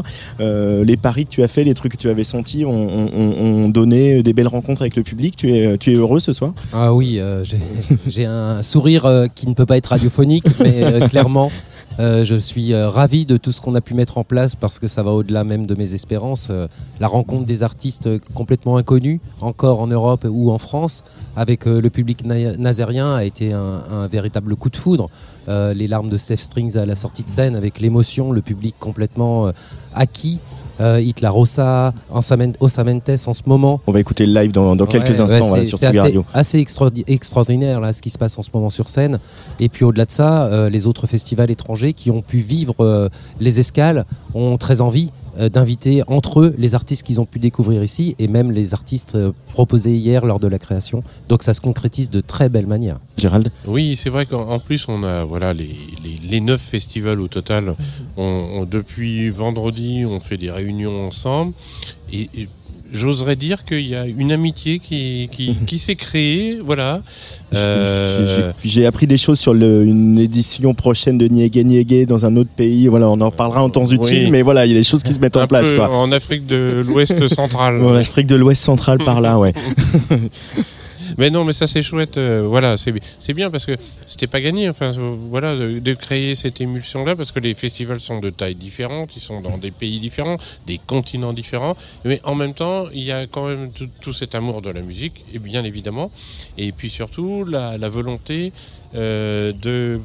Les paris que tu as fait, les trucs que tu avais sentis, ont, donné des belles rencontres avec le public. Tu es, tu es heureux ce soir? Ah oui, j'ai- un sourire qui ne peut pas être radiophonique, mais clairement, euh, je suis euh, ravi de tout ce qu'on a pu mettre en place parce que ça va au-delà même de mes espérances. Euh, la rencontre des artistes complètement inconnus, encore en Europe ou en France, avec le public na- nazérien a été un, véritable coup de foudre. Les larmes de Steph Strings à la sortie de scène, avec l'émotion, le public complètement acquis. Euh, Hitler Rossa, Osamen- Osamentes en ce moment. On va écouter le live dans, dans quelques Ouais, instants ouais, sur assez, Radio. assez extraordi- extraordinaire là, ce qui se passe en ce moment sur scène. Et puis au-delà de ça, euh, les autres festivals étrangers qui ont pu vivre euh, les escales ont très envie d'inviter entre eux les artistes qu'ils ont pu découvrir ici et même les artistes euh, proposés hier lors de la création. Donc ça se concrétise de très belle manière. Gérald Oui, c'est vrai qu'en en plus, on a voilà, les, les, les neuf festivals au total. On- on- depuis vendredi, on fait des réunions ensemble. Et, et j'oserais dire qu'il y a une amitié qui, qui, qui s'est créée. Voilà. Euh, J'ai- appris des choses sur le- une édition prochaine de Niégué Niégué dans un autre pays. Voilà, on en reparlera en temps utile, Oui. mais voilà, il y a des choses qui se mettent en place. Quoi. En Afrique de l'Ouest central. Ouais, Afrique de l'Ouest central par là, ouais. Mais non, mais ça c'est chouette. euh, voilà, c'est bi- c'est bien parce que c'était pas gagné. Enfin, euh, voilà, de, créer cette émulsion-là parce que les festivals sont de tailles différentes, ils sont dans des pays différents, des continents différents, mais en même temps, il y a quand même tout, cet amour de la musique, et bien évidemment, et puis surtout la, la volonté euh, de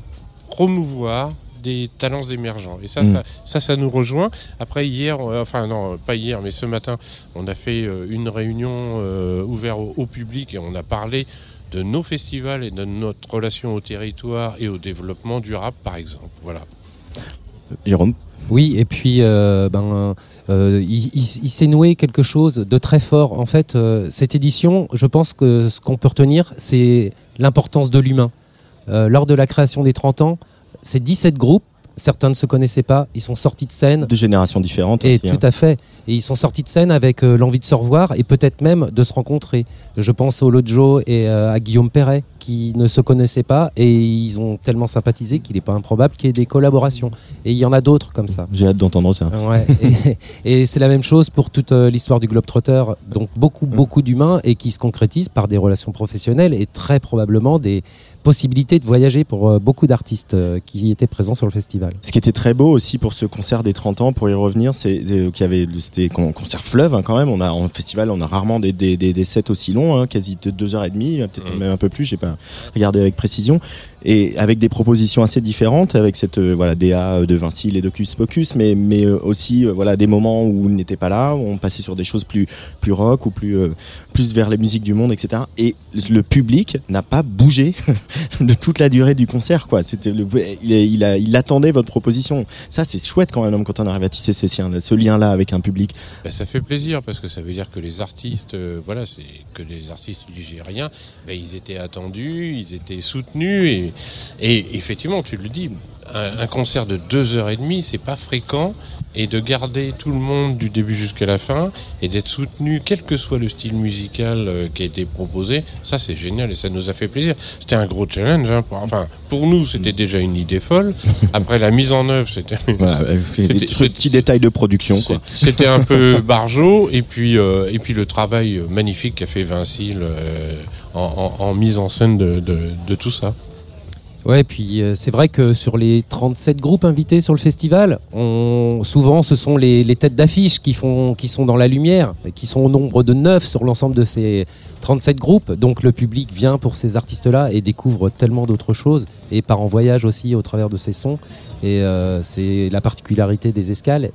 promouvoir des talents émergents. Et ça, Mm. ça, ça, ça nous rejoint. Après, hier, euh, enfin non, pas hier, mais ce matin, on a fait euh, une réunion euh, ouverte au, au public et on a parlé de nos festivals et de notre relation au territoire et au développement durable, par exemple. Voilà. Jérôme? Oui, et puis euh, ben, euh, il, il- il s'est noué quelque chose de très fort. En fait, euh, cette édition, je pense que ce qu'on peut retenir, c'est l'importance de l'humain. Euh, lors de la création des 30 ans, c'est 17 groupes. Certains ne se connaissaient pas, ils sont sortis de scène. De générations différentes. Et aussi, hein. tout à fait. Et ils sont sortis de scène avec euh, l'envie de se revoir et peut-être même de se rencontrer. Je pense au Lojo et euh, à Guillaume Perret qui ne se connaissaient pas et ils ont tellement sympathisé qu'il n'est pas improbable qu'il y ait des collaborations. Et il y en a d'autres comme ça. J'ai hâte d'entendre ça. Ouais. et et c'est la même chose pour toute euh, l'histoire du Globetrotter. Donc beaucoup, beaucoup d'humains et qui se concrétisent par des relations professionnelles et très probablement des possibilités de voyager pour euh, beaucoup d'artistes euh, qui étaient présents sur le festival. Ce qui était très beau aussi pour ce concert des 30 ans, pour y revenir, c'est euh, qu'il y avait c'était con- concert fleuve hein, quand même. On a en festival, on a rarement des, des, des, des sets aussi longs, hein, quasi de deux heures et demie, peut-être même un peu plus. J'ai pas regardé avec précision. Et avec des propositions assez différentes, avec cette euh, voilà DA de Vinci, les Docus Pocus, mais mais euh, aussi euh, voilà des moments où il n'était pas là, où on passait sur des choses plus plus rock ou plus plus vers les musiques du monde, etc. Et le public n'a pas bougé de toute la durée du concert, quoi. C'était il, attendait votre proposition. Ça, c'est chouette quand même quand on arrive à tisser ces liens- ce lien-là avec un public. Ben, ça fait plaisir parce que ça veut dire que les artistes, euh, voilà, c'est que les artistes ligériens, ben, ils étaient attendus, ils étaient soutenus et effectivement, tu le dis, un, un concert de deux heures et demie, c'est pas fréquent et de garder tout le monde du début jusqu'à la fin et d'être soutenu, quel que soit le style musical euh, qui a été proposé, ça c'est génial et ça nous a fait plaisir. C'était un gros challenge, hein, pour, enfin pour nous c'était déjà une idée folle. Après la mise en œuvre, c'était Voilà, des petits détails de production, c'était un peu barjot et puis euh, et puis le travail magnifique qu'a fait Vinci euh, en, en- en mise en scène de, de- de tout ça. Ouais, puis euh, c'est vrai que sur les 37 groupes invités sur le festival, souvent ce sont les, têtes d'affiche qui, qui sont dans la lumière, qui sont au nombre de 9 sur l'ensemble de ces 37 groupes. Donc le public vient pour ces artistes-là et découvre tellement d'autres choses, et part en voyage aussi au travers de ces sons. Et euh, c'est la particularité des escales,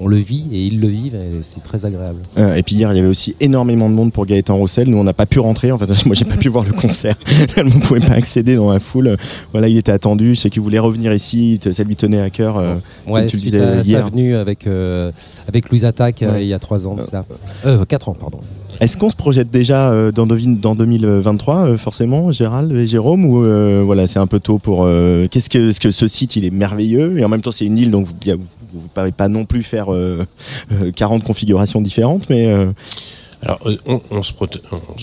on le vit, et ils le vivent, et c'est très agréable. Euh, et puis hier, il y avait aussi énormément de monde pour Gaëtan Roussel. Nous, on n'a pas pu rentrer. En fait, moi, j'ai pas pu voir le concert. on pouvait pas accéder dans la foule. Voilà, il était attendu. Je sais qu'il voulait revenir ici. Ça lui tenait à cœur. euh, comme Ouais, tu le disais à hier. sa venue avec, euh, avec Louise Attaque euh, Ouais. il y a 3 ans cela. Euh, 4 ans, pardon. Est-ce qu'on se projette déjà dans, dans 2023, euh, forcément, Gérald et Jérôme, ou euh, voilà, c'est un peu tôt pour. euh, Qu'est-ce que, ce que ce site, il est merveilleux, et en même temps, c'est une île, donc vous ne pouvez pas non plus faire euh, euh, 40 configurations différentes, mais. Alors, euh, on, se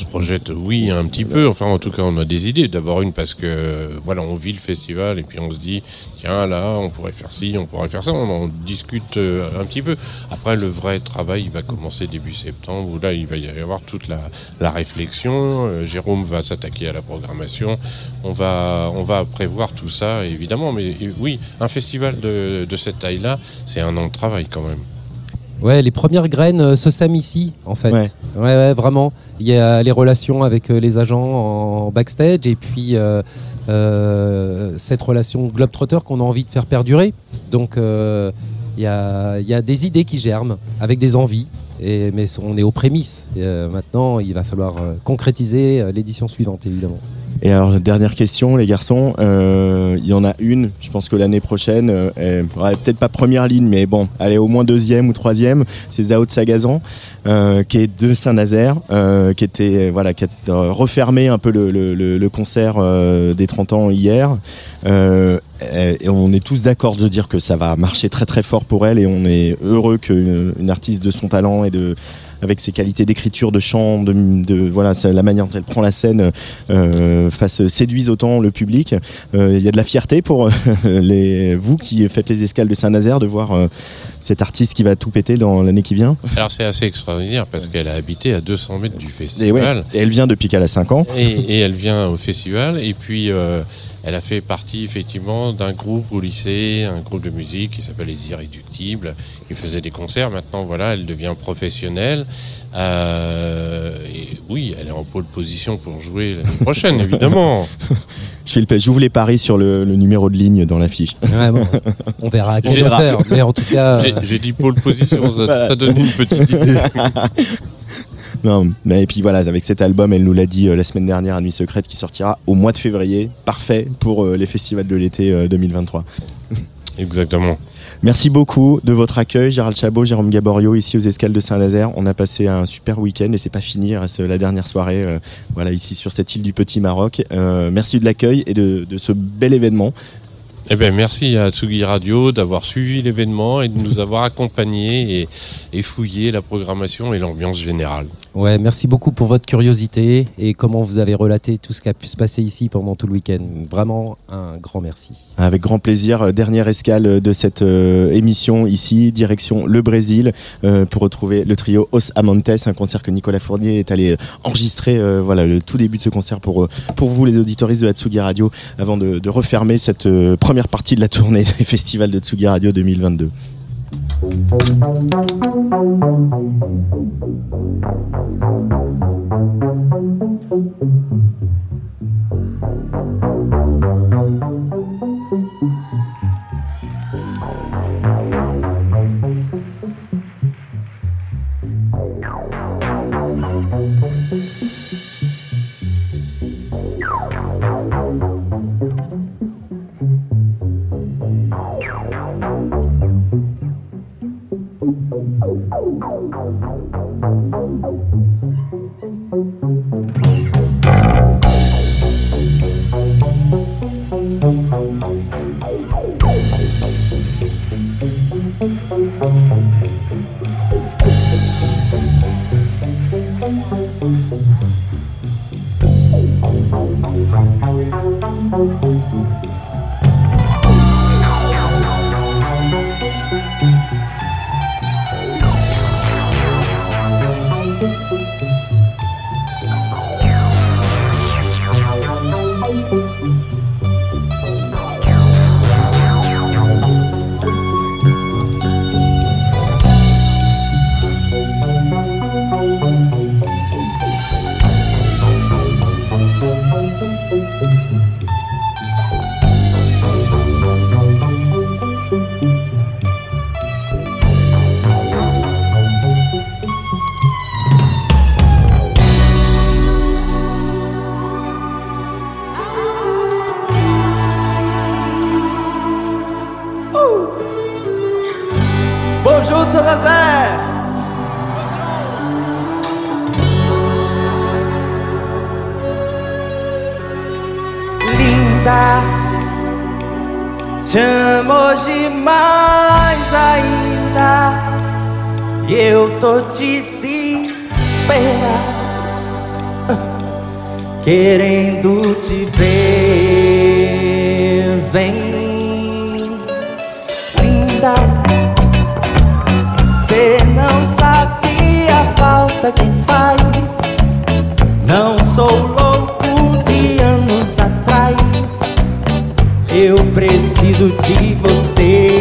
projette, oui, un petit peu. Enfin, en tout cas, on a des idées. D'abord, une, parce que, euh, voilà, on vit le festival et puis on se dit, tiens, là, on pourrait faire ci, on pourrait faire ça. On discute euh, un petit peu. Après, le vrai travail, il va commencer début septembre, où là, il va y avoir toute la, réflexion. Jérôme va s'attaquer à la programmation. On va, on va prévoir tout ça, évidemment. Mais oui, un festival de, de cette taille-là, c'est un an de travail quand même. Ouais, les premières graines euh, se sèment ici, en fait. Ouais. Ouais, ouais, vraiment. Il y a les relations avec euh, les agents en backstage et puis euh, cette relation globetrotter qu'on a envie de faire perdurer. Donc, il y, a, il y a des idées qui germent avec des envies. Et, mais on est aux prémices. Et, maintenant, il va falloir concrétiser l'édition suivante, évidemment. Et alors, dernière question, les garçons. Euh, Il y en a une, je pense que l'année prochaine, euh, elle- ouais, peut-être pas première ligne, mais bon, allez, au moins deuxième ou troisième. C'est Zao de Sagazan, euh, qui est de Saint-Nazaire, euh, qui était, voilà, qui a euh, refermé un peu le, le- le- concert euh, des 30 ans hier. Euh, et on est tous d'accord de dire que ça va marcher très très fort pour elle et on est heureux qu'une une artiste de son talent et de avec ses qualités d'écriture, de chant, de, de- voilà, ça- la manière dont elle prend la scène, euh, fasse séduise autant le public. Euh, Il y a de la fierté pour euh, les, vous qui faites les escales de Saint-Nazaire de voir euh, cet artiste qui va tout péter dans l'année qui vient. Alors c'est assez extraordinaire parce qu'elle a habité à 200 mètres du Et, festival. ouais, et elle vient depuis qu'elle a 5 ans. Et, et elle vient au festival et puis euh, elle a fait partie effectivement d'un groupe au lycée, un groupe de musique qui s'appelle Les Irréductibles, qui faisait des concerts. Maintenant voilà, elle devient professionnelle. Euh, et oui, elle est en pole position pour jouer l'année prochaine évidemment. Je fais le, j'ouvre les paris sur le, le numéro de ligne dans l'affiche. Ouais, bon, on verra J'ai- hauteur. Mais en tout cas, J'ai- dit pole position, ça, Voilà. ça donne une petite idée. Non, mais et puis voilà, avec cet album, elle nous l'a dit euh, la semaine dernière à Nuit Secrète, qui sortira au mois de février, parfait pour euh, les festivals de l'été euh, 2023. Exactement. Merci beaucoup de votre accueil, Gérald Chabot, Jérôme Gaborio, ici aux Escales de Saint-Nazaire. On a passé un super week-end et c'est pas fini, il reste la dernière soirée, euh, voilà, ici sur cette île du Petit Maroc. Euh, merci de l'accueil et de, de ce bel événement. Eh ben, merci à Tsugi Radio d'avoir suivi l'événement et de nous avoir accompagnés et, et fouillé la programmation et l'ambiance générale. ouais, merci beaucoup pour votre curiosité et comment vous avez relaté tout ce qui a pu se passer ici pendant tout le week-end. Vraiment un grand merci. Avec grand plaisir, euh, dernière escale de cette euh, émission ici, direction le Brésil, euh, pour retrouver le trio Os Amantes, un concert que Nicolas Fournier est allé enregistrer, euh, voilà, le tout début de ce concert pour, euh, pour vous, les auditoristes de la Tsugi Radio, avant de, de refermer cette euh, première partie de la tournée des festivals de Tsugi Radio 2022. Bonjour eu tô desesperado Querendo te ver Vem Linda Cê não sabe a falta que faz. Não sou louco de anos atrás. Eu preciso de você.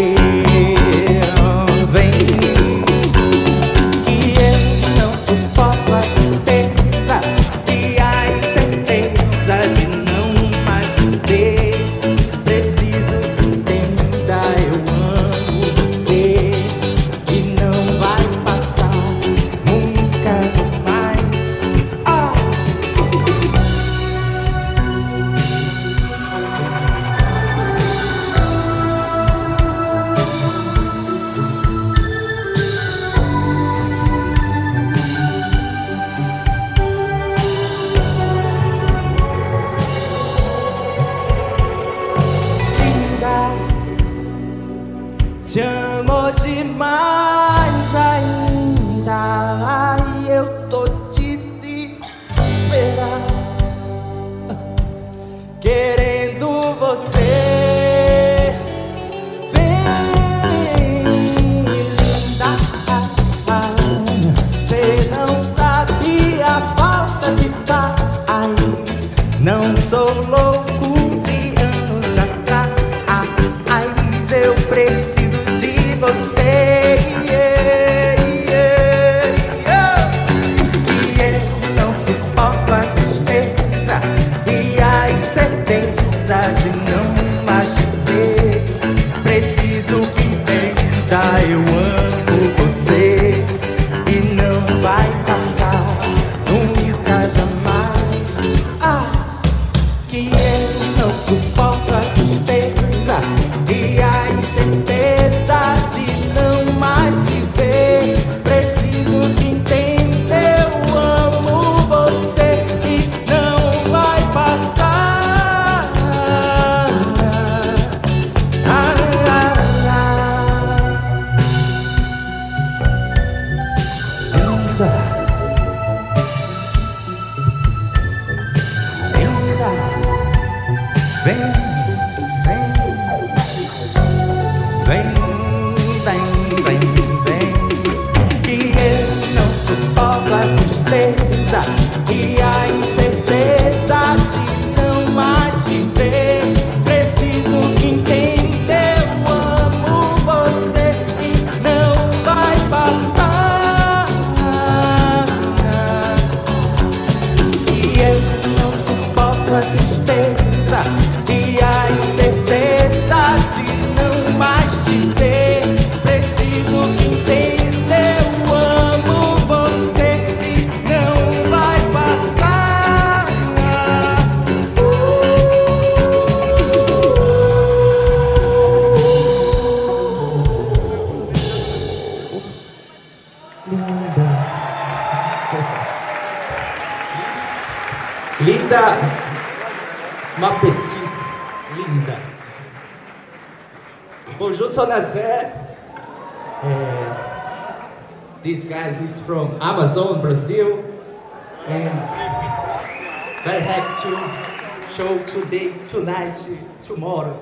tonight, tomorrow.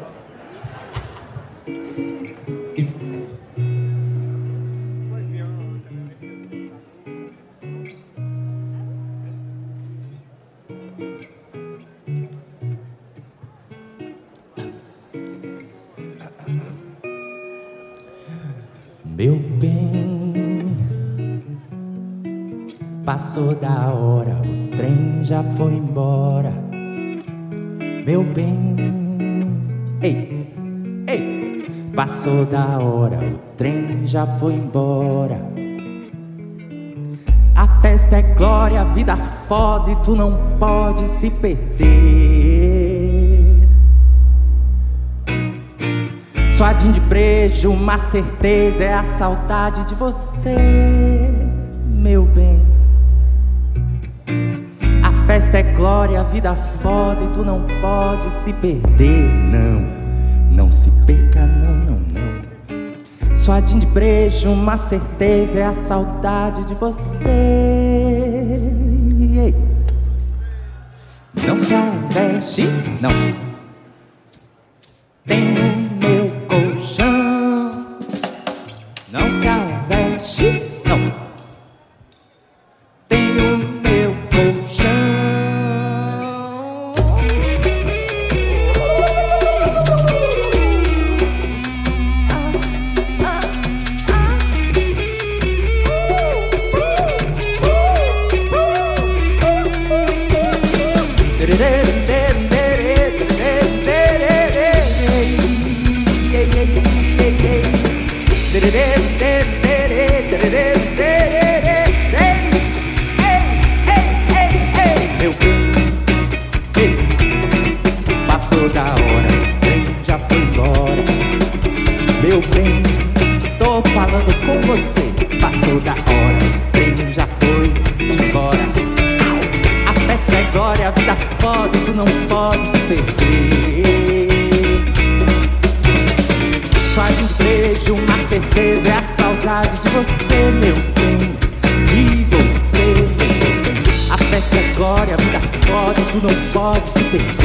It's Meu bem, passou da hora, o trem já foi embora meu bem. Ei, ei, passou da hora, o trem já foi embora. A festa é glória, a vida foda e tu não pode se perder. Suadinho de brejo, uma certeza é a saudade de você. é glória, a vida foda e tu não pode se perder, não. Não se perca, não, não, não. Só de brejo, uma certeza é a saudade de você. Não se arreste, não. the participate.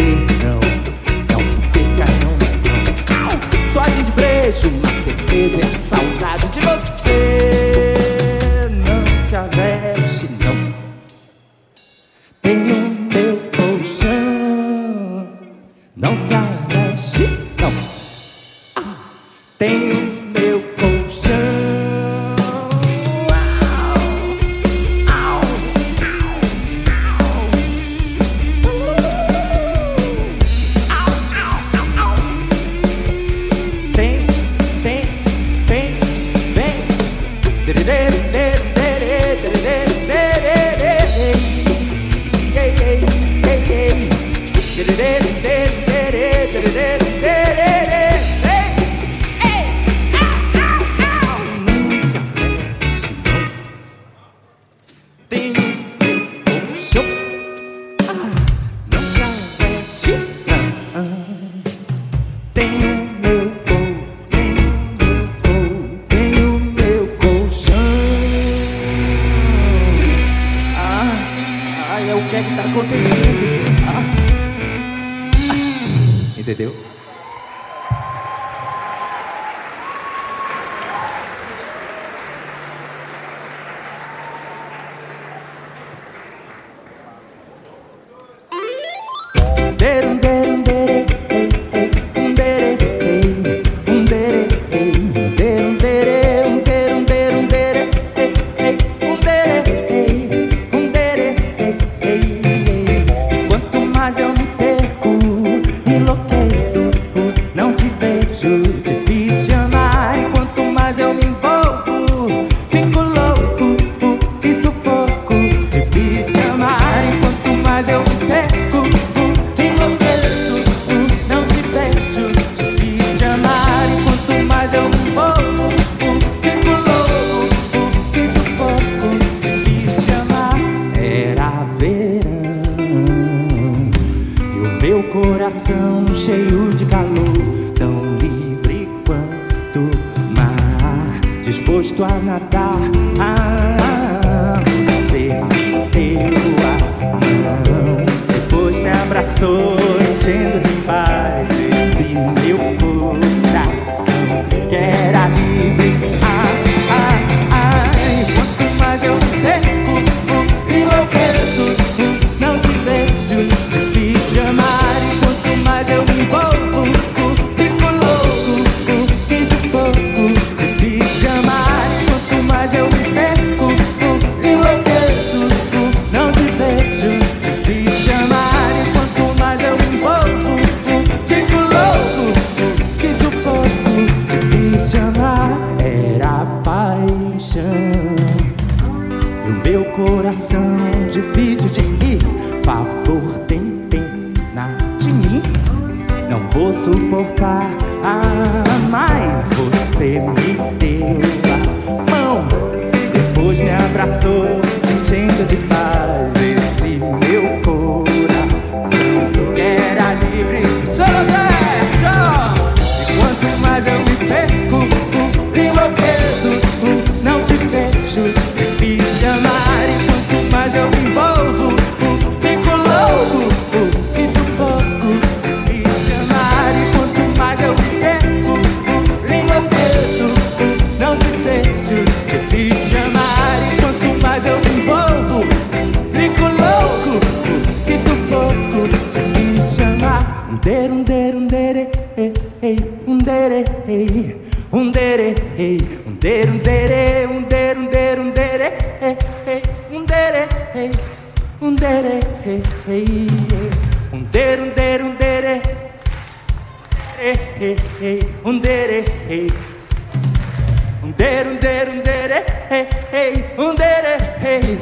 um dererê,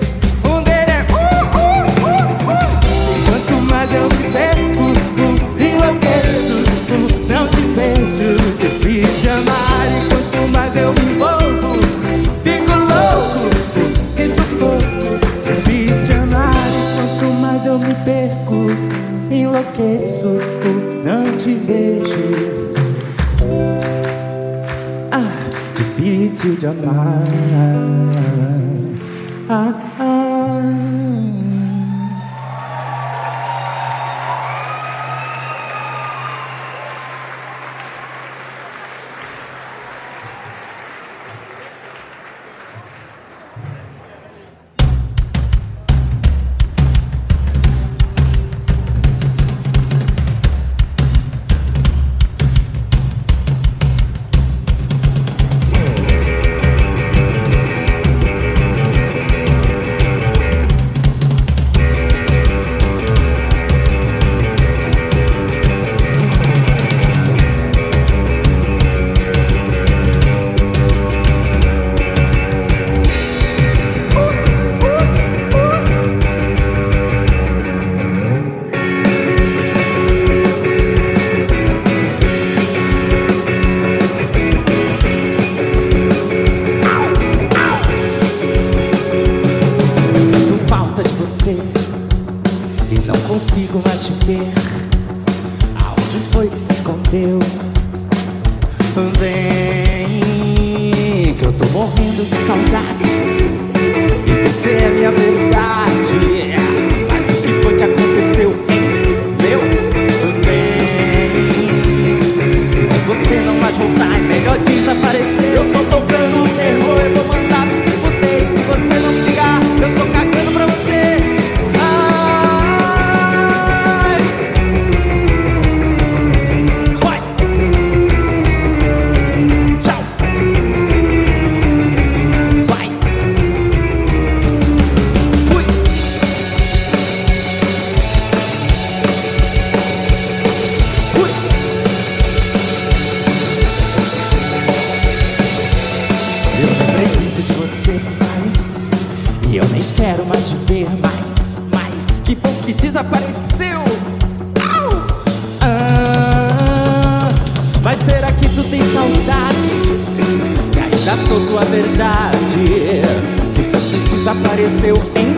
um dererê. Uh, uh, uh, uh. Quanto mais eu te perco, uh, enlouqueço, uh, não te vejo. Me chamar e quanto mais eu me envolvo, fico louco, uh, me sufoco. Me chamar e quanto mais eu me perco, enlouqueço, uh, não te vejo. Ah, difícil de amar. Sou tua verdade. Que tu desapareceu em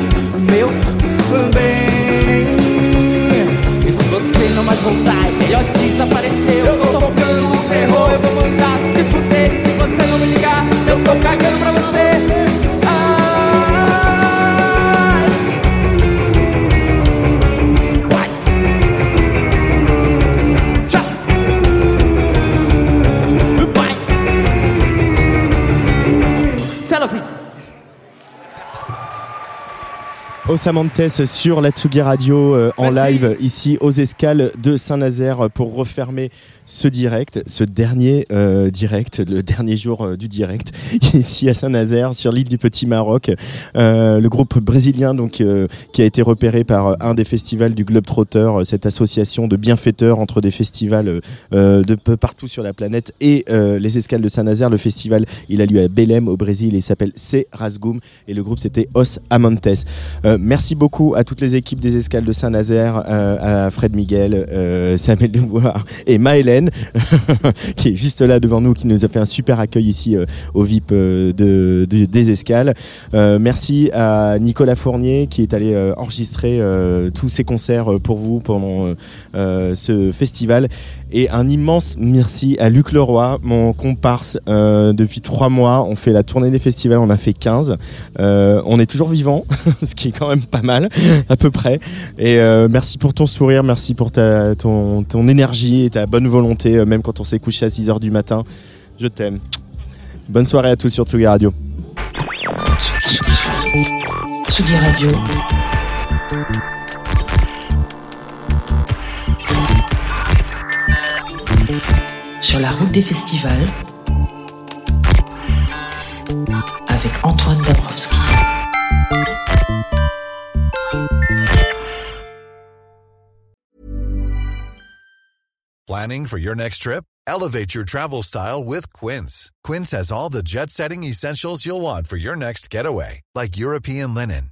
meu bem. E se você não mais voltar, é melhor desaparecer. Eu tô tocando o terror, eu vou mandar se fuder. Osamantes sur la Tsugi Radio euh, en live ici aux escales de Saint-Nazaire pour refermer ce direct, ce dernier euh, direct, le dernier jour euh, du direct ici à Saint-Nazaire sur l'île du Petit Maroc. Euh, le groupe brésilien donc euh, qui a été repéré par un des festivals du Globetrotter, euh, cette association de bienfaiteurs entre des festivals de peu partout sur la planète et euh, les escales de Saint-Nazaire. Le festival, il a lieu à Belém au Brésil et il s'appelle C Rasgum et le groupe c'était Os Amantes. Euh, merci beaucoup à toutes les équipes des escales de Saint-Nazaire, euh, à Fred Miguel, euh, Samuel Devoir et Maëlène qui est juste là devant nous, qui nous a fait un super accueil ici au VIP de, de- des escales. Merci à Nicolas Fournier qui est allé enregistrer tous ces concerts pour vous pendant ce festival. Et un immense merci à Luc Leroy, mon comparse euh, depuis trois mois. On fait la tournée des festivals, on a fait 15. Euh, on est toujours vivant, ce qui est quand même pas mal, à peu près. Et euh, merci pour ton sourire, merci pour ta, ton, ton énergie et ta bonne volonté, même quand on s'est couché à 6h du matin. Je t'aime. Bonne soirée à tous sur Tsugi Radio. Tsugi Radio. Sur la route des festivals. Avec Antoine Dabrowski. Planning for your next trip? Elevate your travel style with Quince. Quince has all the jet setting essentials you'll want for your next getaway, like European linen,